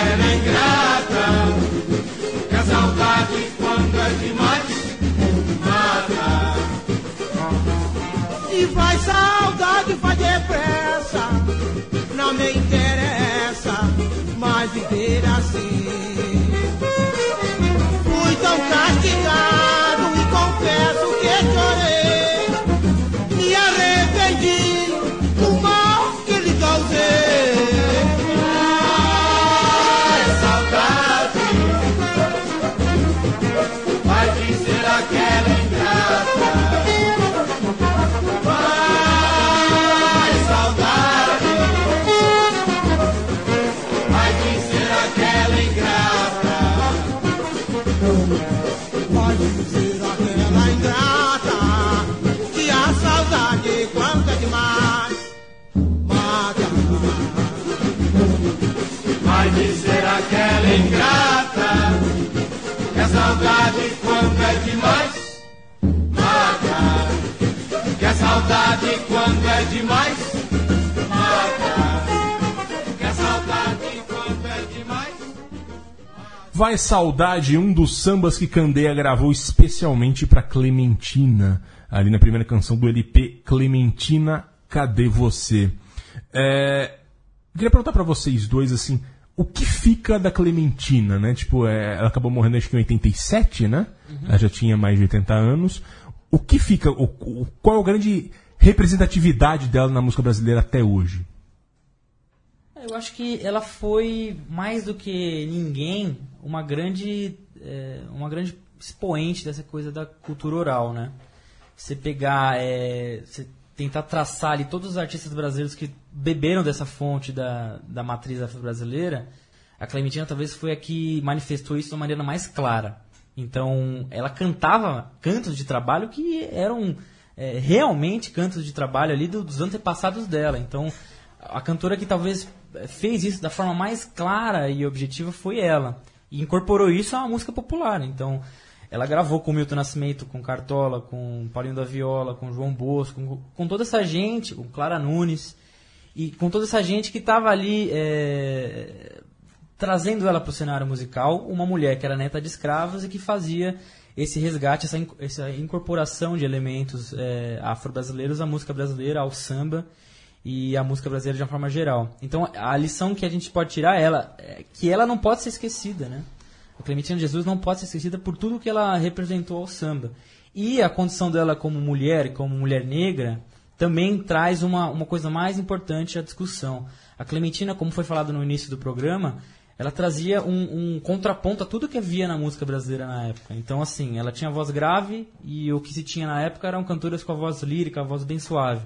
aquela ingrata que a saudade quando é demais mata. E vai saudade, vai depressa, não me interessa mais viver assim. Fui tão castigado ingrata. Vai quando é demais mata. Que a saudade quando é demais Vai Saudade, um dos sambas que Candeia gravou especialmente pra Clementina, ali na primeira canção do LP Clementina, Cadê Você? É, queria perguntar pra vocês dois assim, o que fica da Clementina, né? Tipo, é, ela acabou morrendo acho que em 87, né? Ela já tinha mais de 80 anos. O que fica, o, o- qual é a grande representatividade dela na música brasileira até hoje? Eu acho que ela foi mais do que ninguém uma grande, é, uma grande expoente dessa coisa da cultura oral, né? Você pegar, é, você tentar traçar ali todos os artistas brasileiros que beberam dessa fonte da, da matriz afro-brasileira, a Clementina talvez foi a que manifestou isso de uma maneira mais clara. Então, ela cantava cantos de trabalho que eram é, realmente cantos de trabalho ali do- dos antepassados dela. Então, a cantora que talvez eh, fez isso da forma mais clara e objetiva foi ela. E incorporou isso à música popular. Então, ela gravou com Milton Nascimento, com Cartola, com Paulinho da Viola, com João Bosco, com, com toda essa gente, com Clara Nunes, e com toda essa gente que estava ali eh, trazendo ela para o cenário musical, uma mulher que era neta de escravos e que fazia esse resgate, essa, essa incorporação de elementos eh, afro-brasileiros à música brasileira, ao samba e à música brasileira de uma forma geral. Então, a lição que a gente pode tirar é ela, é que ela não pode ser esquecida, né? A Clementina Jesus não pode ser esquecida por tudo que ela representou ao samba. E a condição dela como mulher como mulher negra também traz uma, uma coisa mais importante à discussão. A Clementina, como foi falado no início do programa, ela trazia um, um contraponto a tudo que havia na música brasileira na época. Então, assim, ela tinha voz grave e o que se tinha na época eram cantoras com a voz lírica, a voz bem suave.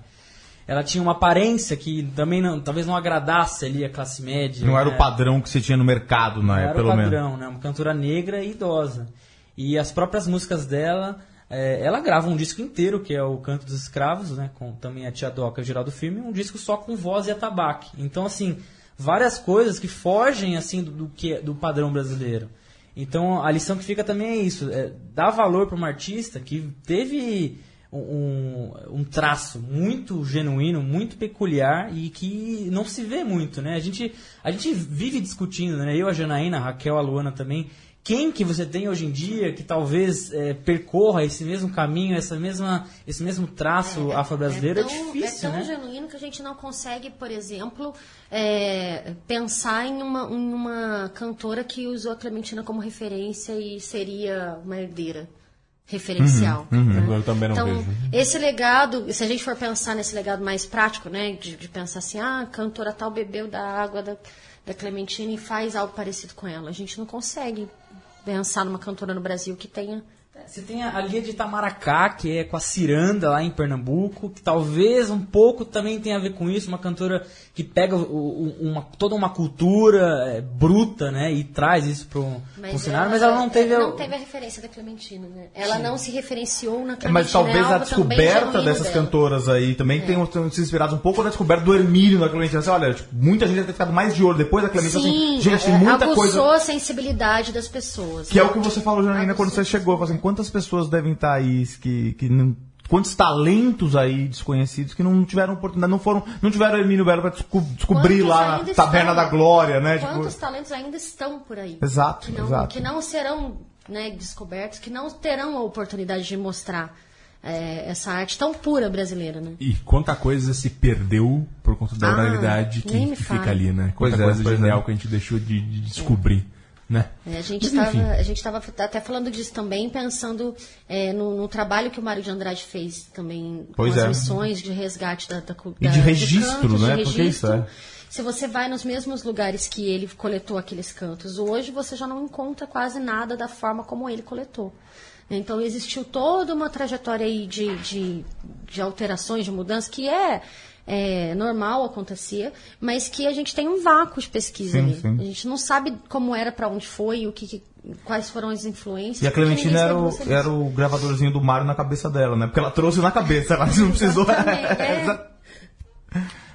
Ela tinha uma aparência que também não, talvez não agradasse ali a classe média. Não era né? o padrão que você tinha no mercado na Não época, era pelo o menos. padrão, né? Uma cantora negra e idosa. E as próprias músicas dela, é, ela grava um disco inteiro, que é o Canto dos Escravos, né? Com também a Tia Doca e o Geraldo Filme, um disco só com voz e atabaque. Então, assim, várias coisas que fogem, assim, do, do que, do padrão brasileiro. Então, a lição que fica também é isso, é dar valor para uma artista que teve um, um traço muito genuíno, muito peculiar e que não se vê muito, né? A gente, a gente vive discutindo, né? Eu, a Janaína, a Raquel, a Luana também, quem que você tem hoje em dia que talvez é, percorra esse mesmo caminho, essa mesma, esse mesmo traço afro-brasileiro é, tão- difícil, é tão né? genuíno que a gente não consegue, por exemplo, é, pensar em uma, em uma cantora que usou a Clementina como referência e seria uma herdeira referencial. Uhum, né? Eu também não então, vejo. esse legado, se a gente for pensar nesse legado mais prático, né, de, de pensar assim, ah, a cantora tal bebeu da água da, da Clementina e faz algo parecido com ela. A gente não consegue pensar numa cantora no Brasil que tenha Você tem a a Lia de Itamaracá, que é com a Ciranda lá em Pernambuco, que talvez um pouco também tenha a ver com isso, uma cantora que pega o- o- uma, toda uma cultura é, bruta, né, e traz isso pro, pro cenário, mas ela não teve... não o- teve a referência da Clementina, né? Ela não se referenciou na Clementina. É, Mas talvez é a descoberta dessas dela. cantoras aí também tenham tenham se inspirado um pouco na descoberta do Hermínio da Clementina. Assim, olha, tipo, muita gente deve ter ficado mais de olho depois da Clementina. Sim, assim, gente, é, muita aguçou coisa. a sensibilidade das pessoas. Que é né? o que você falou, Janaína, quando você chegou. Falou Assim, quantas pessoas devem estar aí que, que não. Quantos talentos aí desconhecidos que não tiveram oportunidade, não foram, não tiveram Hermínio Belo pra desco- descobrir Quantos lá na Taberna estão? da Glória, né? Quantos Tipo, talentos ainda estão por aí? Exato, que não, exato. Que não serão né, descobertos, que não terão a oportunidade de mostrar é, essa arte tão pura brasileira, né? E quanta coisa se perdeu por conta da Ah, oralidade que, que fica ali, né? Pois Quanta é, coisa pois genial é. que a gente deixou de, de descobrir, né? É, a gente estava até falando disso também, pensando é, no, no trabalho que o Mário de Andrade fez também Pois com as é. missões de resgate da, da, E de da- registro, né? De Porque isso registro. é. Se você vai nos mesmos lugares que ele coletou aqueles cantos, hoje você já não encontra quase nada da forma como ele coletou. Então existiu toda uma trajetória aí de, de, de alterações, de mudanças, que é, é, normal acontecer, mas que a gente tem um vácuo de pesquisa Sim, ali. sim. A gente não sabe como era, para onde foi, o que, que- quais foram as influências. E a Clementina era o, era o gravadorzinho do Mário na cabeça dela, né? Porque ela trouxe na cabeça, ela não precisou. É.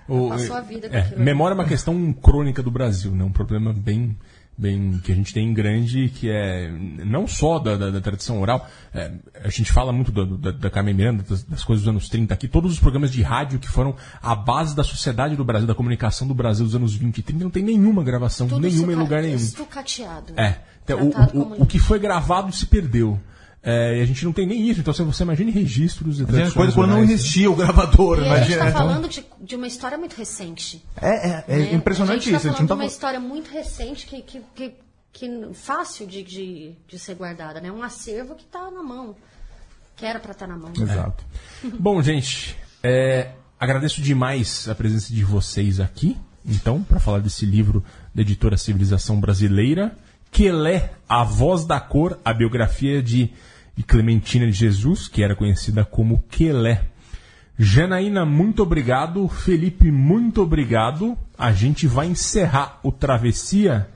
O- Passou a vida é, aquilo. memória é uma questão crônica do Brasil, né? Um problema bem, bem que a gente tem grande, que é não só da, da- da tradição oral. é, a gente fala muito do- da, da Carmen Miranda, das, das coisas dos anos 30 aqui, todos os programas de rádio que foram a base da sociedade do Brasil, da comunicação do Brasil dos anos 20 e 30, não tem nenhuma gravação, Tudo nenhuma em lugar nenhum. Estucateado. É. Então, o, o, o que foi gravado se perdeu. É, e a gente não tem nem isso. Então, se você imagine registros de Tinha tradições coisa quando não né? existia o gravador, E a gente imagina. está então. falando de, de uma história muito recente. É, é, é né? impressionante gente isso. Tá A gente não falando de uma tá... história muito recente que, que, que, que fácil de, de, de ser guardada, né? Um acervo que está na mão. Que era para estar na mão. Exato. Bom, gente, é, agradeço demais a presença de vocês aqui, então, para falar desse livro da editora Civilização Brasileira, Quelé, A Voz da Cor, a biografia de, de Clementina de Jesus, que era conhecida como Quelé. Janaína, muito obrigado. Felipe, muito obrigado. A gente vai encerrar o Travessia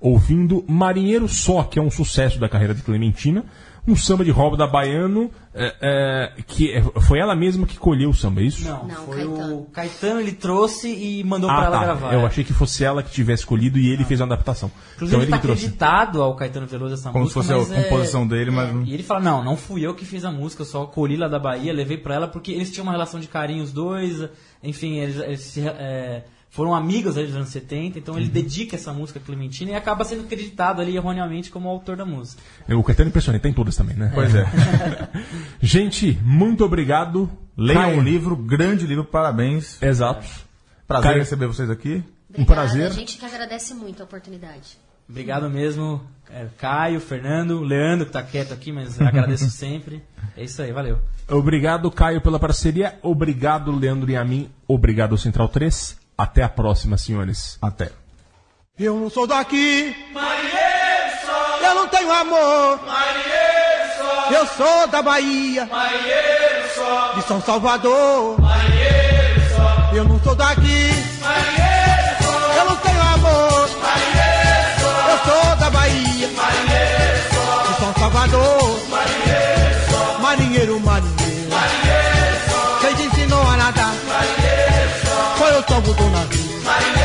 ouvindo Marinheiro Só, que é um sucesso da carreira de Clementina. Um samba de roda baiano, é, é, que é- foi ela mesma que colheu o samba, é isso? Não, Não, foi Caetano. o Caetano, ele trouxe e mandou pra Ah, ela tá. gravar. Eu achei que fosse ela que tivesse escolhido e ele fez uma adaptação. Inclusive, então ele tá trouxe. acreditado ao Caetano Veloso essa Como se música. fosse a é- composição dele, mas. E ele fala, não, não fui eu que fiz a música, eu só colhi lá da Bahia, levei pra ela, porque eles tinham uma relação de carinho os dois, enfim, eles, eles se, é, foram amigos dos anos 70, então Uhum. ele dedica essa música a Clementina e acaba sendo acreditado ali erroneamente como autor da música. O Caetano é impressionante, tem todas também, né? Pois é. Gente, muito obrigado. Leiam Caio. o livro, grande livro, parabéns. Exato. Prazer Caio. receber vocês aqui. Um Obrigada. prazer. A gente que agradece muito a oportunidade. Obrigado mesmo, é, Caio, Fernando, Leandro, que tá quieto aqui, mas agradeço sempre. É isso aí, valeu. Obrigado, Caio, pela parceria. Obrigado, Leandro e a mim. Obrigado, Central 3. Até a próxima, senhores. Até. Eu não sou daqui. Eu não tenho amor. Eu sou da Bahia. De São Salvador. Eu não sou daqui. Eu não tenho amor. Eu sou da Bahia. De São Salvador. Marinheiro, marinheiro. Foi o